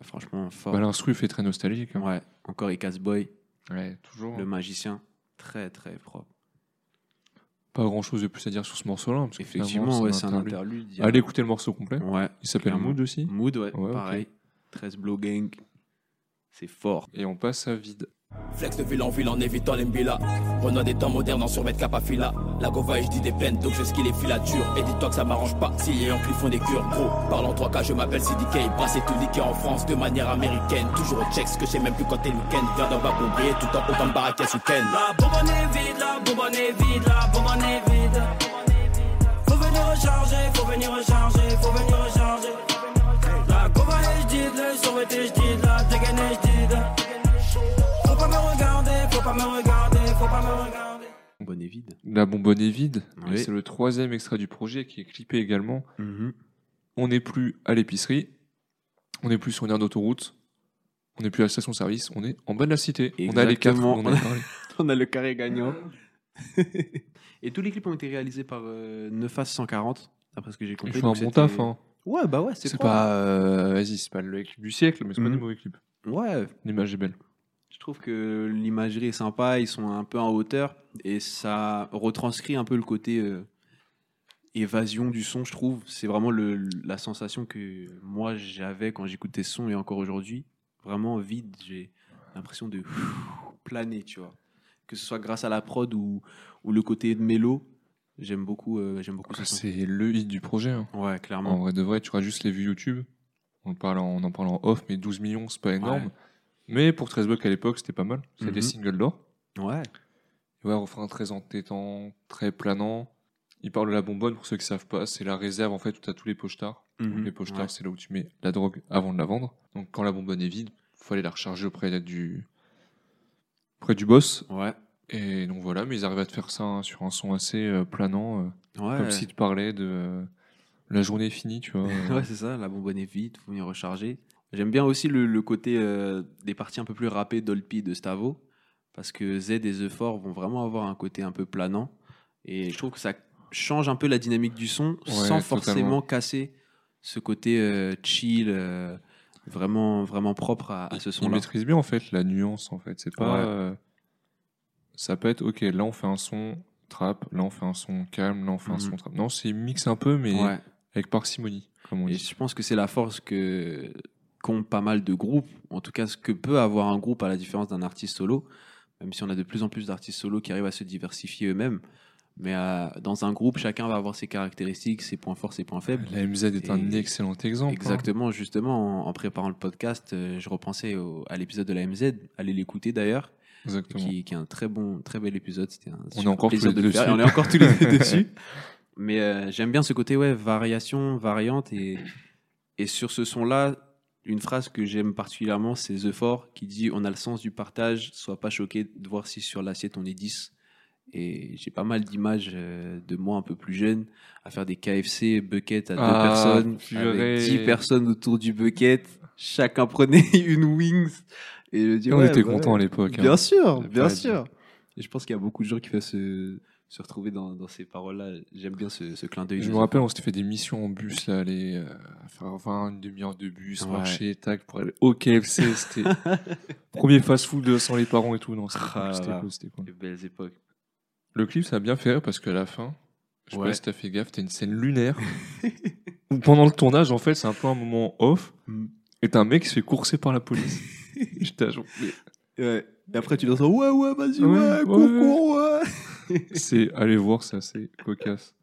franchement, fort. Bah, L'instru fait très nostalgique. hein. Ouais, encore Icas Boy, Ouais, toujours. le magicien, très très propre. Pas grand chose de plus à dire sur ce morceau-là. Effectivement, ouais, c'est un interlude. a- Allez écouter le morceau complet. Ouais, Il s'appelle. Mood aussi. Mood, ouais, pareil. 13 Blow Gang, c'est fort. Et on passe à vide. Flex de ville en ville en évitant les mbila. Renaud des temps modernes en survêt capafila. La gova je dis des plaines donc je skie les filatures. Et dis-toi que ça m'arrange pas si les Yankees font des cures. Gros, parle en 3K, je m'appelle CDK. Brassé tout niqué en France de manière américaine. Toujours au checks que je sais même plus quand t'es week-end. Viens d'en bas pour briller tout en haut comme Barakas ou Ken. La bonbonne est vide, la bonbonne est vide, la bonbonne est vide. Faut venir recharger, faut venir recharger, faut venir recharger. La gova est j'did, le survêté j'did, la dégaine est j'did. Faut pas me regarder, faut pas me regarder, faut pas me regarder. Bonne et vide. La bonbonne est vide. Oui. C'est le troisième extrait du projet qui est clippé également. Mhm. On n'est plus à l'épicerie. On n'est plus sur une aire d'autoroute. On n'est plus à la station-service. On est en bas de la cité. On a les quatre. On a parlé. On a le carré gagnant. Et tous les clips ont été réalisés par euh, Neufas 140, d'après ce que j'ai Ils compris. font un bon taf. Hein. Ouais, bah ouais, c'est propre. pas. euh, Vas-y, c'est pas le clip du siècle, mais c'est pas Mhm. des mauvais clips. Ouais, L'image est belle. Trouve que l'imagerie est sympa, ils sont un peu en hauteur et ça retranscrit un peu le côté euh, évasion du son, je trouve. C'est vraiment le, la sensation que moi j'avais quand j'écoutais ce son et encore aujourd'hui. Vraiment vide, j'ai l'impression de planer, tu vois. Que ce soit grâce à la prod ou, ou le côté de mélo, j'aime beaucoup, euh, j'aime beaucoup son. C'est le hit du projet. hein. Ouais, En clairement. vrai de vrai, tu auras juste les vues YouTube? On, parle en, on en parle en off, mais 12 millions, c'est pas énorme. Ouais. Mais pour 13 blocs à l'époque, c'était pas mal. C'était des Mhm. singles d'or. Ouais. Ouais, refrain très entêtant, très planant. Il parle de la bonbonne, pour ceux qui savent pas, c'est la réserve en fait où tu as tous les pochetars. Donc, Mhm. les pochetars, Ouais. c'est là où tu mets la drogue avant de la vendre. Donc quand la bonbonne est vide, faut aller la recharger auprès du auprès du boss. Ouais. Et donc voilà, mais ils arrivent à te faire ça hein, sur un son assez euh, planant, euh, Ouais. comme s'ils te parlaient de euh, la journée est finie, tu vois. ouais, c'est ça, la bonbonne est vide, faut venir recharger. J'aime bien aussi le, le côté euh, des parties un peu plus rappées d'Olpi de Stavo, parce que Z et The Four vont vraiment avoir un côté un peu planant. Et je trouve que ça change un peu la dynamique du son sans totalement. forcément casser ce côté euh, chill, euh, vraiment, vraiment propre à, à ce son-là. maîtrisent bien en fait la nuance en fait. C'est pas. Ouais. ça peut être ok, là on fait un son trap, là on fait un son calme, là on fait un Mhm. son trap. Non, c'est mix un peu, mais Ouais. avec parcimonie, comme on Et dit. je pense que c'est la force que qu'ont pas mal de groupes, en tout cas ce que peut avoir un groupe à la différence d'un artiste solo, même si on a de plus en plus d'artistes solo qui arrivent à se diversifier eux-mêmes. Mais euh, dans un groupe, chacun va avoir ses caractéristiques, ses points forts, ses points faibles. La MZ est un excellent exemple. hein. Exactement, justement, en, en préparant le podcast, euh, je repensais au- à l'épisode de la MZ, allez l'écouter d'ailleurs, Exactement. qui, qui est un très bon, très bel épisode. C'était un On est encore plaisir tous les de le faire. Et. On est encore tous les deux dessus. Mais euh, j'aime bien ce côté, ouais, variation, variante. Et, et sur ce son-là, une phrase que j'aime particulièrement, c'est The Four qui dit On a le sens du partage, sois pas choqué de voir si sur l'assiette on est 10. Et j'ai pas mal d'images euh, de moi un peu plus jeune à faire des KFC bucket à deux Ah, personnes, avec 10 personnes autour du bucket. Chacun prenait une wings. Et je dis, Et on ouais, était bah contents ouais. à l'époque. hein. Bien sûr, bien sûr. Et je pense qu'il y a beaucoup de gens qui peuvent se, se retrouver dans, dans ces paroles-là. J'aime bien ce, ce clin d'œil. Je me rappelle, on s'était fait des missions en bus, là, aller euh, faire 20, une demi-heure de bus, Ouais. marcher, tac, pour aller au KFC. C'était premier fast-food sans les parents et tout. Non, c'était Ah cool, c'était cool, cool. Les belles époques. Le clip, ça a bien fait rire parce qu'à la fin, je sais Ouais. pas si t'as fait gaffe, t'as une scène lunaire. où pendant le tournage, en fait, c'est un peu un moment off. Mm. Et t'as un mec qui se fait courser par la police. J'étais à genre, Ouais. Et après, tu sens Ouais, ouais, vas-y, Ouais, ouais, ouais, ouais. C'est, allez voir, c'est assez cocasse.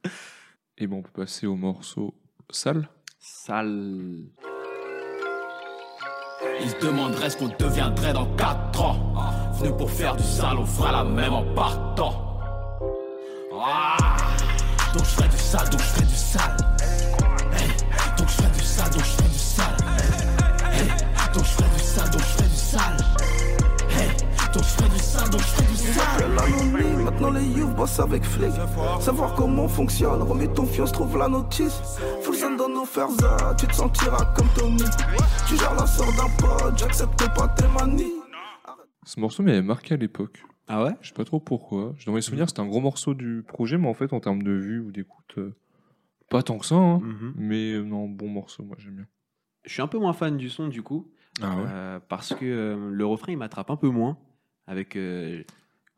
Et bon, on peut passer au morceau sale. Sale. Ils se demanderaient ce qu'on deviendrait dans 4 ans. Venu pour faire du sale, on fera la même en partant. Ah. Donc je ferai du sale, donc je ferai du sale. Avec flic. Savoir comment on fonctionne, remets ton fion, se trouve la notice. Full zone dans nos fers, ah, tu te sentiras comme Tony. Tu gères la sort d'un pote, j'accepte pas tes manies. Ce morceau m'avait marqué à l'époque. Ah ouais? Je sais pas trop pourquoi. Dans mes souvenirs, c'était un gros morceau du projet, mais en fait, en termes de vues ou d'écoute, euh, pas tant que ça. hein. Mhm. Mais euh, non, bon morceau, moi j'aime bien. Je suis un peu moins fan du son, du coup. Ah Euh, parce que euh, le refrain, il m'attrape un peu moins. Avec. euh,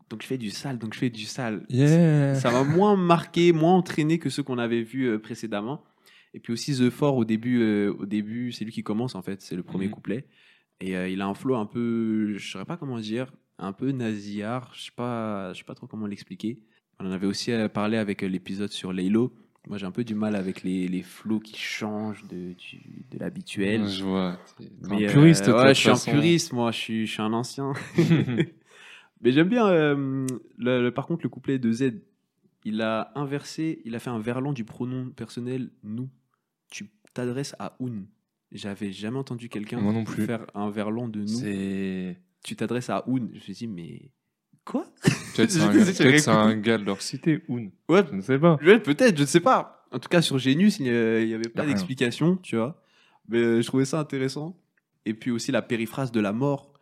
donc je fais du sale, donc je fais du sale. Yeah Ça m'a moins marqué, moins entraîné que ceux qu'on avait vus euh, précédemment. Et puis aussi The Four au début, euh, au début c'est lui qui commence en fait, c'est le premier Mhm. couplet. Et euh, il a un flow un peu, je saurais pas comment dire, un peu nasillard, je sais pas, je sais pas trop comment l'expliquer. On en avait aussi parlé avec l'épisode sur Laylo. Moi j'ai un peu du mal avec les, les flows qui changent de, du- de l'habituel. Je vois. Mais, un puriste, euh, ouais, je suis un puriste, moi, je suis, je suis un ancien. Mais j'aime bien, euh, le- le- par contre, le couplet de Z. Il a inversé, il a fait un verlan du pronom personnel nous. Tu t'adresses à un. J'avais jamais entendu quelqu'un faire un verlan de nous. Tu t'adresses à un. Je me suis dit, mais quoi? Peut-être c'est un, c'est un gars de leur cité, Oun. Ouais, Je ne sais pas. Ouais, peut-être, je ne sais pas. En tout cas, sur Genius, il n'y avait pas d'explication, tu vois. Mais euh, je trouvais ça intéressant. Et puis aussi la périphrase de la mort.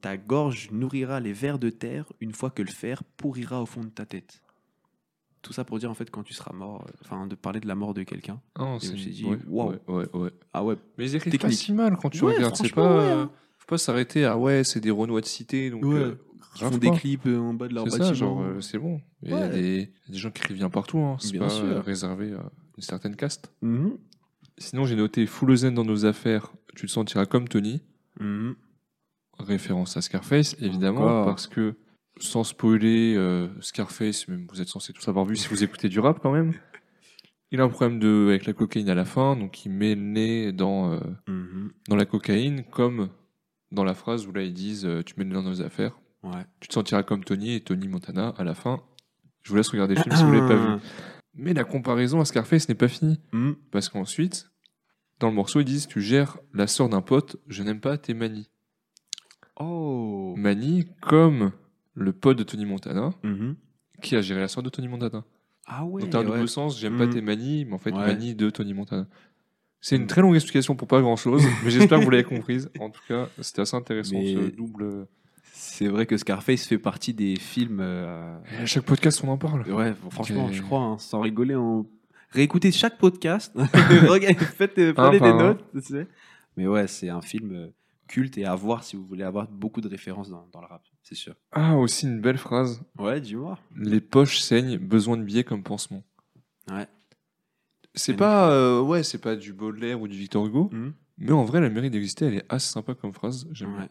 Ta gorge nourrira les vers de terre une fois que le fer pourrira au fond de ta tête. Tout ça pour dire en fait quand tu seras mort, euh, enfin de parler de la mort de quelqu'un. Non, je me suis dit, ouais. Ah ouais, Mais ils écrivent pas si mal quand tu regardes. C'est pas. ouais, euh, hein. Faut pas s'arrêter à ouais, c'est des Renois de cité. Donc, euh, ils grave font des clips euh, en bas de leur C'est bâtiment. ça, genre, euh, c'est bon. Il y, a des gens qui écrivent bien partout. Hein. C'est pas sûr. euh, réservé à une certaine caste. Mhm. Sinon, j'ai noté Full Zen dans nos affaires. Tu te sentiras comme Tony. Mhm. Référence à Scarface, évidemment, parce que sans spoiler euh, Scarface, même vous êtes censé tous avoir vu si vous écoutez du rap quand même. Il a un problème de, avec la cocaïne à la fin, donc il met le nez dans, euh, Mhm. dans la cocaïne, comme dans la phrase où là ils disent euh, Tu mets le nez dans nos affaires. Ouais. Tu te sentiras comme Tony et Tony Montana à la fin. Je vous laisse regarder le film si vous l'avez pas vu. Mais la comparaison à Scarface n'est pas finie. Hmm. Parce qu'ensuite, dans le morceau, ils disent Tu gères la sœur d'un pote, je n'aime pas tes manies. Oh. Manies comme le pote de Tony Montana, Mhm. qui a géré la sœur de Tony Montana. Ah ouais. Donc t'as un ouais. double sens, j'aime pas Mhm. tes manies, mais en fait, Ouais. de Tony Montana. C'est une très longue explication pour pas grand chose, mais j'espère que vous l'avez comprise. En tout cas, c'était assez intéressant Mais- ce double. C'est vrai que Scarface fait partie des films. euh, Et à chaque podcast, on en parle. Ouais, franchement, je crois, hein, sans rigoler, on... réécoutez chaque podcast. Faites, euh, prenez des notes. tu sais. Mais ouais, c'est un film euh, culte et à voir si vous voulez avoir beaucoup de références dans, dans le rap, c'est sûr. Ah, aussi une belle phrase. Ouais, dis-moi. Les poches saignent, besoin de billets comme pansement. Ouais. C'est pas, euh, ouais, c'est pas du Baudelaire ou du Victor Hugo, Mhm. mais en vrai, la mérite d'exister, elle est assez sympa comme phrase. J'aime Ouais. bien.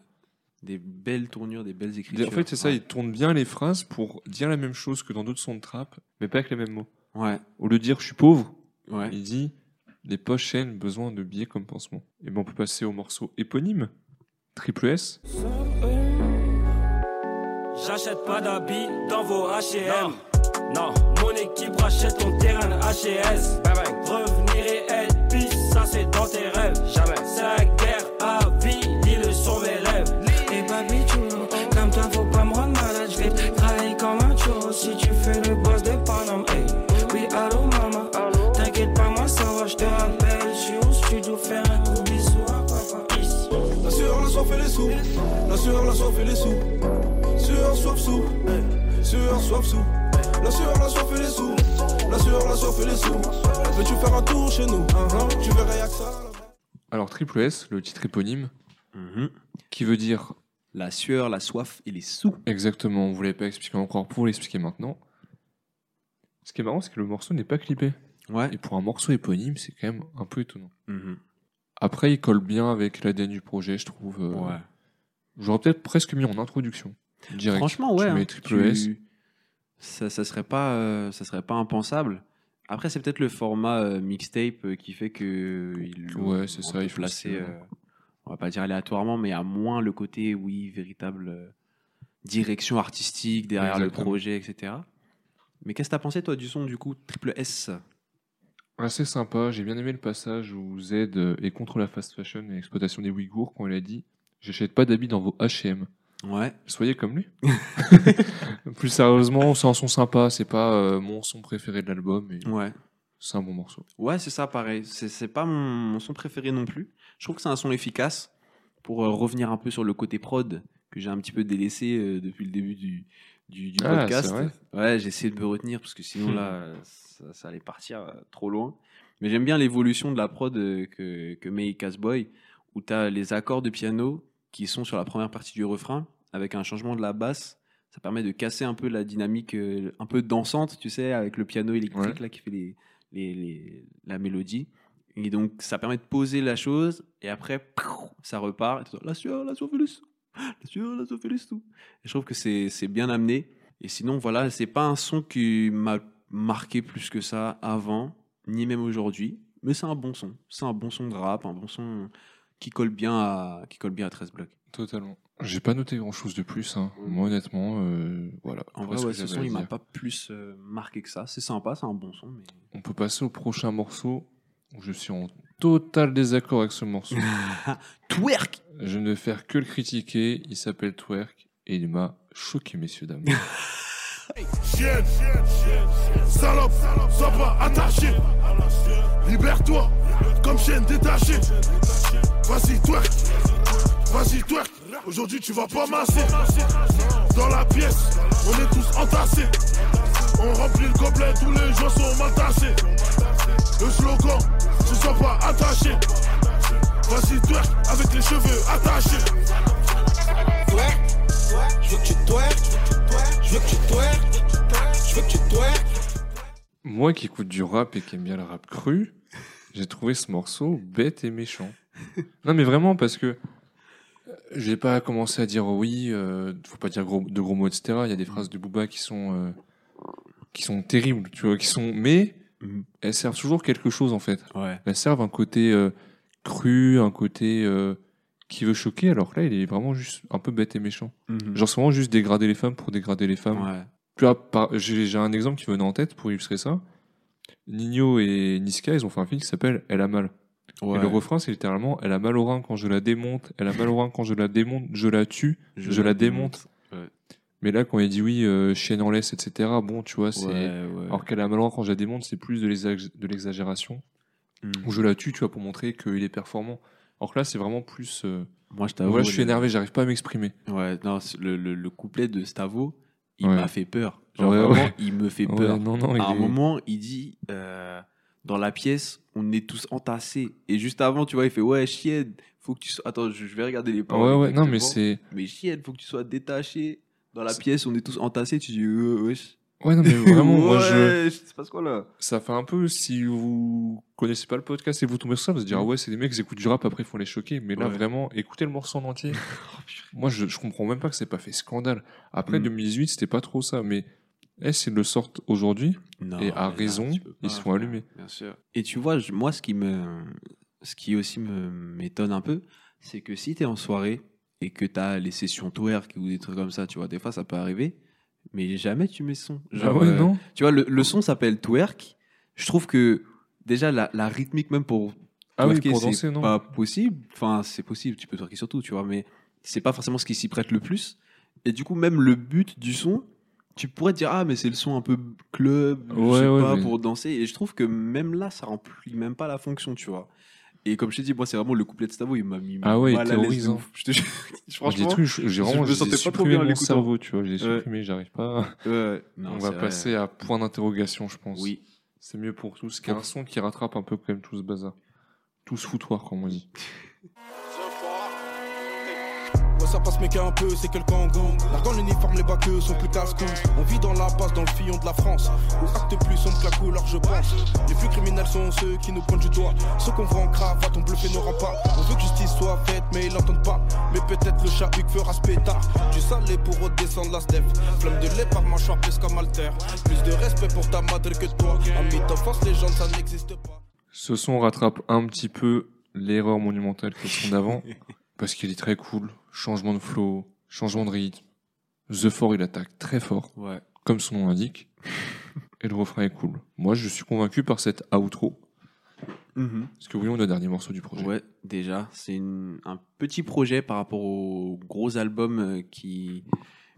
Des belles tournures, des belles écritures. En fait, c'est ça, Ouais. il tourne bien les phrases pour dire la même chose que dans d'autres sons de trap, mais pas avec les mêmes mots. Ouais, Au lieu de dire je suis pauvre, ouais. il dit les poches saignent, besoin de billets comme pansement. Et ben on peut passer au morceau éponyme, Triple S. J'achète pas d'habits dans vos H&M. Non, mon équipe rachète ton terrain de HS. Revenir Sueur, soif, sous. La sueur, la soif et les sous. La sueur, la soif et les sous. Veux-tu faire un tour chez nous? Tu verrais y'a que ça. là-bas. Alors Triple S, le titre éponyme, Mhm. qui veut dire? La sueur, la soif et les sous. exactement, on vous l'avait pas expliqué encore, pour l'expliquer maintenant. Ce qui est marrant, c'est que le morceau n'est pas clippé. Ouais. Et pour un morceau éponyme, c'est quand même un peu étonnant. Mhm. Après, il colle bien avec l'ADN du projet, je trouve. euh, Ouais. J'aurais peut-être presque mis en introduction. Direct. Franchement, ouais. Tu mets hein, triple tu- S. Ça, ça serait pas, euh, ça serait pas impensable. Après, c'est peut-être le format euh, mixtape euh, qui fait que il Ouais, c'est ça, il faut ouais. euh, on va pas dire aléatoirement, mais à moins le côté, oui, véritable euh, direction artistique derrière Exactement. le projet, etc. Mais qu'est-ce que t'as pensé toi du son du coup triple S? Assez sympa, j'ai bien aimé le passage où Z est contre la fast fashion et l'exploitation des Ouïghours quand il a dit J'achète pas d'habits dans vos HM. Ouais. Soyez comme lui. Plus sérieusement, c'est un son sympa, c'est pas euh, mon son préféré de l'album, mais Ouais. c'est un bon morceau. Ouais, c'est ça, pareil. C'est c'est pas mon, mon son préféré non plus. Je trouve que c'est un son efficace pour euh, revenir un peu sur le côté prod que j'ai un petit peu délaissé euh, depuis le début du, du, du Ah, podcast. c'est vrai Ouais, j'ai essayé de me retenir parce que sinon là, euh, ça, ça allait partir euh, trop loin. Mais j'aime bien l'évolution de la prod euh, que, que met Casboy, où tu as les accords de piano qui sont sur la première partie du refrain, avec un changement de la basse. Ça permet de casser un peu la dynamique euh, un peu dansante, tu sais, avec le piano électrique Ouais. là, qui fait les, les, les- la mélodie. Et donc, ça permet de poser la chose, et après, ça repart. Et la sueur, la sueur sou. La sueur, la sueur sou. Et je trouve que c'est c'est bien amené. Et sinon, voilà, c'est pas un son qui m'a marqué plus que ça avant, ni même aujourd'hui. Mais c'est un bon son. C'est un bon son de rap, un bon son qui colle bien à, qui colle bien à 13 blocs. Totalement. J'ai pas noté grand chose de plus, hein. moi honnêtement, euh, voilà. En vrai, ce ouais, ce son, il m'a pas plus euh, marqué que ça. C'est sympa, c'est un bon son, mais. On peut passer au prochain morceau où je suis en total désaccord avec ce morceau. Twerk je ne vais faire que le critiquer, il s'appelle Twerk et il m'a choqué, messieurs, dames. Chienne, salope, sois pas attaché. Libère-toi, comme chienne détachée. Vas-y, twerk, vas-y, twerk. Aujourd'hui, tu vas pas masser. Dans la pièce, on est tous entassés. On remplit le gobelet, tous les gens sont mal tassés. Le slogan, ne sois pas attaché. Vas-y, twerk, avec les cheveux attachés. Twerk, je veux que tu twerk, je veux que tu twerk, je veux que tu twerk. Moi qui écoute du rap et qui aime bien le rap cru, j'ai trouvé ce morceau bête et méchant. non mais vraiment parce que euh, j'ai pas commencé à dire oui, euh, faut pas dire gros- de gros mots, etc. Il y a des phrases de Booba qui sont euh, qui sont terribles, tu vois, qui sont mais Mhm. elles servent toujours quelque chose en fait. Ouais. Elles servent un côté euh, cru, un côté qui veut choquer, alors que là, il est vraiment juste un peu bête et méchant. Mhm. Genre, vraiment juste dégrader les femmes pour dégrader les femmes. Ouais. Tu vois, par- j'ai un exemple qui venait en tête pour illustrer ça. Nino et Niska, ils ont fait un film qui s'appelle Elle a mal. Ouais. Et le refrain, c'est littéralement Elle a mal au rein quand je la démonte, elle a mal au rein quand je la démonte, je la tue, je, la démonte. Ouais. Mais là, quand il dit oui, euh, chienne en laisse, etc., bon, tu vois, c'est. Ouais. Alors qu'elle a mal au rein quand je la démonte, c'est plus de l'exag- de l'exagération. Mhm. Ou je la tue, tu vois, pour montrer qu'il est performant. Alors que là, c'est vraiment plus. euh, Moi, je t'avoue. Voilà, je suis énervé, j'arrive pas à m'exprimer. Ouais, non, le, le couplet de Stavo, il Ouais. m'a fait peur. Genre, Ouais, vraiment, ouais. il me fait Ouais, peur. non, non, à un est- moment, il dit euh, dans la pièce, on est tous entassés. Et juste avant, tu vois, il fait Ouais, chienne, faut que tu sois. Attends, je, vais regarder les Ouais, paroles. ouais, non, mais c'est. Mais chienne, faut que tu sois détaché. Dans la pièce, on est tous entassés. Tu dis Wesh. Ouais, non, mais vraiment, moi, je. Ouais, c'est pas ce quoi là Ça fait un peu, si vous connaissez pas le podcast et vous tombez sur ça, vous allez dire, ah ouais, c'est des mecs qui écoutent du rap, après ils font les choquer. Mais là, Ouais. vraiment, écoutez le morceau en entier. Moi, je, je comprends même pas que c'est pas fait scandale. Après, Mhm. 2018, c'était pas trop ça. Mais est-ce qu'ils le sortent aujourd'hui Et à là, raison, ils se font allumer. Bien sûr. Et tu vois, je- moi, ce qui me, ce qui aussi m'étonne un peu, c'est que si tu es en soirée et que tu as les sessions twerk ou des trucs comme ça, tu vois, des fois ça peut arriver, mais jamais tu mets son. Ah ouais, euh, non Tu vois, le, le son s'appelle twerk. Je trouve que déjà la, la rythmique même pour Ah oui, twerker, pour c'est pas possible. Enfin, c'est possible, tu peux twerker sur tout, tu vois, mais c'est pas forcément ce qui s'y prête le plus. Et du coup, même le but du son, tu pourrais te dire ah mais c'est le son un peu club, je sais ouais, pas mais- pour danser. Et je trouve que même là, ça remplit même pas la fonction, tu vois. Et comme je t'ai dit, moi c'est vraiment le couplet de Stavo, il m'a mis Ah ouais, mal à l'aise. Je te jure, Des franchement. trucs, j'ai je vraiment me j'ai sentais pas trop bien en mon cerveau, tu vois. J'ai supprimé, j'arrive pas. Ouais, non, On va vrai. passer à point d'interrogation, je pense. Oui. C'est mieux pour tous qu'un son qui rattrape un peu quand même tout ce bazar. Tout ce foutoir, comme on dit. Ça passe, mais qu'un peu, c'est que le Kangoo. Larguant l'uniforme, les baqueux sont plus casse-cou. On vit dans la passe, dans le fillon de la France. Où acte plus sombre que la couleur, je pense. Les plus criminels sont ceux qui nous pointent du doigt. Ceux qu'on voit en cravate, on bluffé nos remparts. On veut que justice soit faite, mais ils l'entendent pas. Mais peut-être le chat Hugues fera ce pétard. Du salé pour redescendre la step. Flamme de lait par mâchoire, plus comme alter. Plus de respect pour ta madre que toi. Ami d'enfance, légende, ça n'existe pas. Ce son rattrape un petit peu l'erreur monumentale que son d'avant, parce qu'il est très cool. Changement de flow, changement de rythme. The Four, il attaque très fort, Ouais. comme son nom l'indique. Et le refrain est cool. Moi, je suis convaincu par cette outro. Est-ce que oui, on est au dernier morceau du projet Ouais, déjà, c'est un petit projet par rapport aux gros albums euh, qui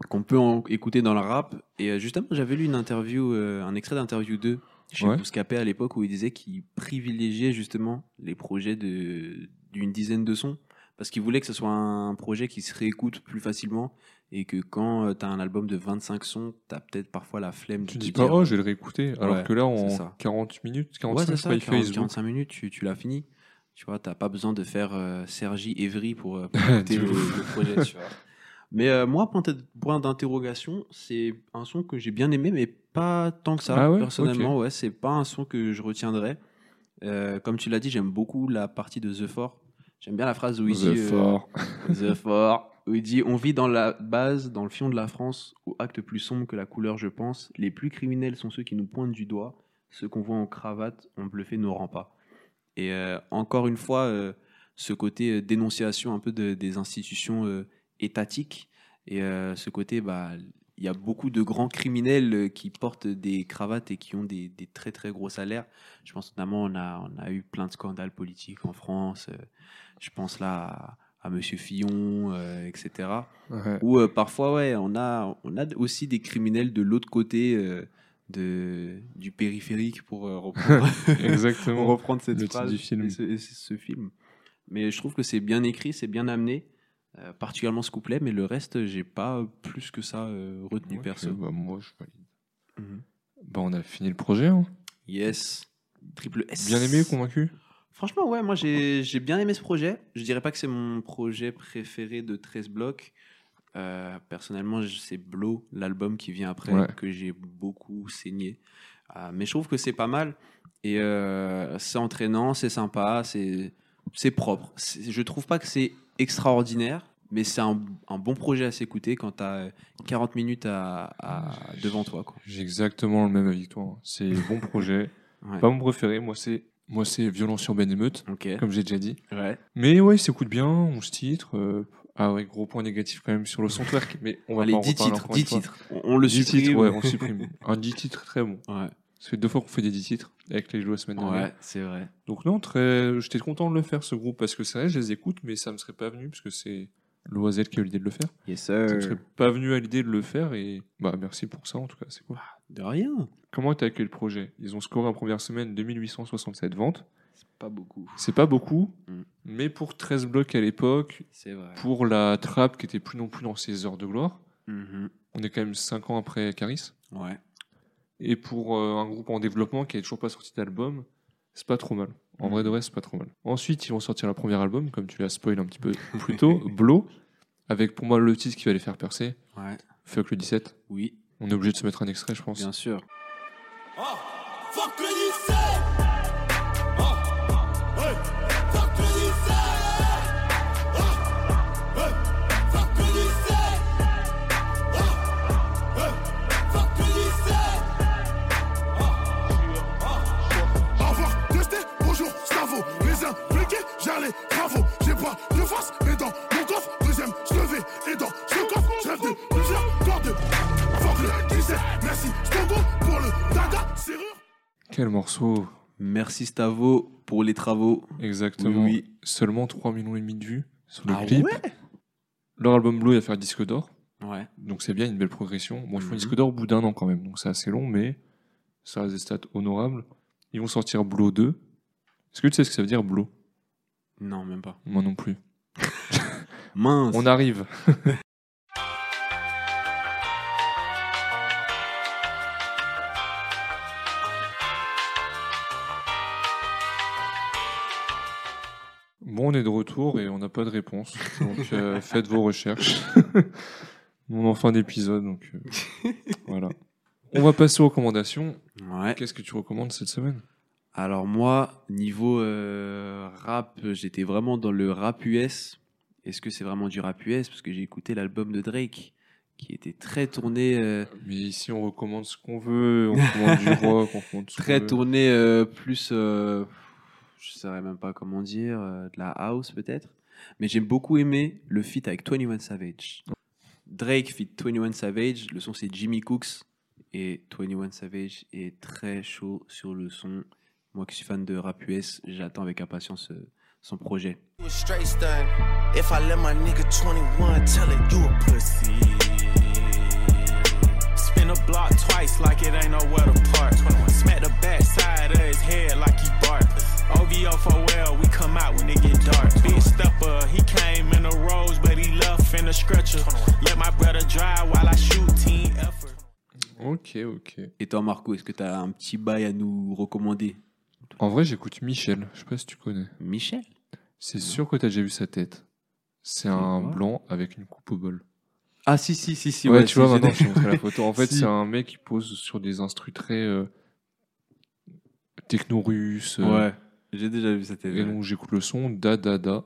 qu'on peut en- écouter dans le rap. Et euh, justement, j'avais lu une interview, euh, un extrait d'interview 2 chez Ouais. Bouscapé à l'époque où il disait qu'il privilégiait justement les projets de d'une dizaine de sons parce qu'il voulait que ce soit un projet qui se réécoute plus facilement et que quand tu as un album de 25 sons, tu as peut-être parfois la flemme Tu de dis te pas, oh, je vais le réécouter. Alors Ouais, que là, en ça. 40 minutes, Ouais, 45, c'est je ça, crois, il 40, Facebook. 45 minutes, tu, tu l'as fini. Tu vois, t'as pas besoin de faire euh, Sergi Evry pour, euh, pour écouter le, projet, tu vois. Mais euh, moi, point d'interrogation, c'est un son que j'ai bien aimé, mais pas tant que ça, Ah ouais? personnellement. Ouais, c'est pas un son que je retiendrai. Euh, comme tu l'as dit, j'aime beaucoup la partie de The Four. J'aime bien la phrase où il The dit... euh, Four. The Four. Où il dit On vit dans la base, dans le fion de la France, où acte plus sombre que la couleur, je pense. Les plus criminels sont ceux qui nous pointent du doigt. Ceux qu'on voit en cravate ont bluffé nos remparts. Et euh, encore une fois, euh, ce côté dénonciation un peu de- des institutions euh, étatiques. Et ce côté, bah, il y a beaucoup de grands criminels qui portent des cravates et qui ont des, des très très gros salaires. Je pense notamment, on a, on a eu plein de scandales politiques en France. Je pense là à, à Monsieur Fillon, euh, etc. Ouais. Ou euh, parfois, ouais, on a, on a aussi des criminels de l'autre côté euh, de, du périphérique pour euh, reprendre, Exactement. pour reprendre cette Le phrase du film. et ce, et ce- film. Mais je trouve que c'est bien écrit, c'est bien amené, particulièrement ce couplet, mais le reste, j'ai pas plus que ça retenu Ok, perso. bah, moi, je valide. Mhm. Bah, on a fini le projet. hein. Yes. Triple S. Bien aimé, convaincu? Franchement, ouais, moi j'ai bien aimé ce projet. Je dirais pas que c'est mon projet préféré de 13 blocs. Euh, personnellement, c'est Blow, l'album qui vient après, Ouais. que j'ai beaucoup saigné. Euh, mais je trouve que c'est pas mal. Et euh, c'est entraînant, c'est sympa, c'est propre. Je trouve pas que c'est extraordinaire, mais c'est un, un bon projet à s'écouter quand tu as 40 minutes à, à- devant toi. J'ai exactement le même avis que toi. C'est bon projet. Ouais. Pas mon préféré, moi c'est Moi, c'est Violence urbaine émeute, Ok. comme j'ai déjà dit. Ouais. Mais ouais, il s'écoute bien, 11 titres. euh, ah ouais, gros point négatif quand même sur le son twerk, mais on va Allez, pas en 10 reparler titres. encore 10 une fois. titres. On, on le 10 supprime. titres, ouais, on supprime. Un 10 titres très bon. Ouais. Ça fait deux fois qu'on fait des 10 titres avec les joueurs semaine dernière. Ouais, c'est vrai. Donc non, très... j'étais content de le faire ce groupe parce que c'est vrai, je les écoute, mais ça me serait pas venu parce que c'est Loisel qui a eu l'idée de le faire. Yes, Ça me sir. serait pas venu à l'idée de le faire et bah merci pour ça en tout cas, c'est cool. De rien. Comment t'as accueilli le projet? Ils ont scoré en première semaine 2867 ventes. Pas beaucoup. C'est pas beaucoup, Mm. mais pour 13 blocs à l'époque, C'est vrai. pour la trappe qui était plus non plus dans ses heures de gloire, Mhm. on est quand même 5 ans après Caris. Ouais. Et pour euh, un groupe en développement qui n'a toujours pas sorti d'album, c'est pas trop mal. En vrai de vrai, c'est pas trop mal. Ensuite, ils vont sortir leur premier album, comme tu l'as spoil un petit peu plus tôt, Blow, avec pour moi le titre qui va les faire percer, Ouais. Fuck le 17. Oui, On est obligé de se mettre un extrait, je pense. bien sûr. Fuck le pas de face, mais dans mon coffre, deuxième, je levais. Et dans ce coffre, je rêve de plusieurs cordes. Fuck le 17, merci, Stogo pour le daga, serrure. Quel morceau Merci Stavo pour les travaux. Exactement. Oui, oui. Seulement 3 millions et demi de vues sur le Ah clip. ouais? Leur album Blue, il va faire disque d'or. Ouais. Donc c'est bien, une belle progression. Bon, ils font disque d'or au bout d'un an quand même, donc c'est assez long, mais ça reste des stats honorables. Ils vont sortir Blow 2. Est-ce que tu sais ce que ça veut dire Blow Non, même pas. Moi non plus. Mince. On arrive. Bon, on est de retour et on n'a pas de réponse. Donc euh, faites vos recherches. on est en fin d'épisode, donc euh, voilà. On va passer aux recommandations. Ouais. Qu'est-ce que tu recommandes cette semaine? Alors moi, niveau euh, rap, j'étais vraiment dans le rap US. Est-ce que c'est vraiment du rap US Parce que j'ai écouté l'album de Drake qui était très tourné, euh, Mais ici, on recommande ce qu'on veut. On recommande du rock, on recommande ce très tourné euh, plus, euh, je saurais même pas comment dire, de la house peut-être. Mais j'ai beaucoup aimé le feat avec 21 Savage. Drake feat 21 Savage, le son c'est Jimmy Cooks et 21 Savage est très chaud sur le son. Moi qui suis fan de rap US, j'attends avec impatience euh, son projet. was straight stun. If I let my nigga 21 tell it, you a pussy. Spin a block twice like it ain't nowhere to park. Smack the back side of his head like he bark. OVO for well, we come out when it get dark. Big stepper, he came in a rose, but he left in a stretcher. Let my brother drive while I shoot team effort. Ok, ok. Et toi Marco, est-ce que tu as un petit bail à nous recommander? En vrai, j'écoute Michel. Je sais pas si tu connais. Michel? C'est sûr que tu as déjà vu sa tête. C'est un quoi? blanc avec une coupe au bol. Ah si si si si ouais, ouais, tu si, vois, maintenant, je t'ai montré la photo. En fait, Si. c'est un mec qui pose sur des instrus très euh, techno-russes. euh, Ouais, j'ai déjà vu cette Et donc, j'écoute le son Da Da Da,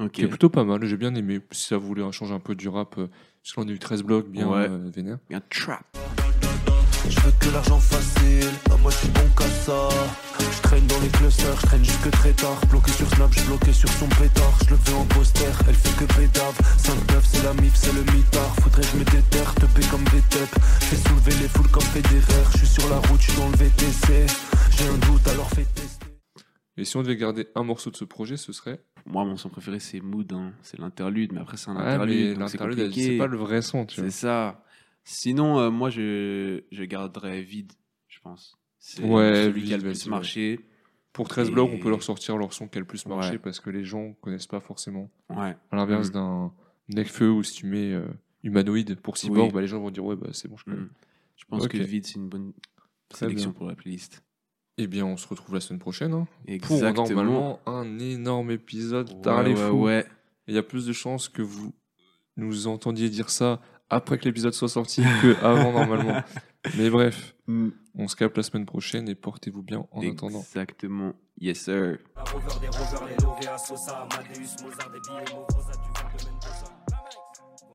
Ok. qui est plutôt pas mal. J'ai bien aimé. Si ça voulait changer un peu du rap, euh, parce qu'on a eu 13 blocs bien Ouais. euh, vénère. Un trap. Je veux que l'argent facile, ah moi je suis bon qu'à ça Je traîne dans les clusters, je traîne jusque très tard Bloqué sur Snap, je bloqué sur son pétard Je le fais en poster, elle fait que pédave 5-9 c'est la mif, c'est le mitard Faudrait que je me déterre, te paie comme VTEP Je fais soulever les foules comme Federer Je suis sur la route, je suis dans le VTC J'ai un doute alors fais tester Et si on devait garder un morceau de ce projet, ce serait? Moi, mon son préféré, c'est Mood. hein. C'est l'interlude, mais après, c'est un Ouais, interlude. mais donc c'est l'interlude, c'est pas le vrai son, tu vois. C'est ça. Sinon, euh, moi, je, je garderais vide, je pense. C'est Ouais, celui qui a le plus marché. Pour 13 Et- blocs, on peut leur sortir leur son qui a le plus marché Ouais. parce que les gens connaissent pas forcément. Ouais. À l'inverse Mm. d'un Necfeu où si tu mets euh, humanoïde pour cyborg, Oui. bah, les gens vont dire ouais, bah, c'est bon, je connais. Mm. Je pense que vide, c'est une bonne Très sélection bien. pour la playlist. Eh bien, on se retrouve la semaine prochaine hein, pour normalement un énorme épisode Ouais, les ouais, fous. ouais. Et Il y a plus de chances que vous nous entendiez dire ça après que l'épisode soit sorti que avant normalement. Mais bref, Mm. on se capte la semaine prochaine et portez-vous bien en attendant. Exactement. Yes, sir.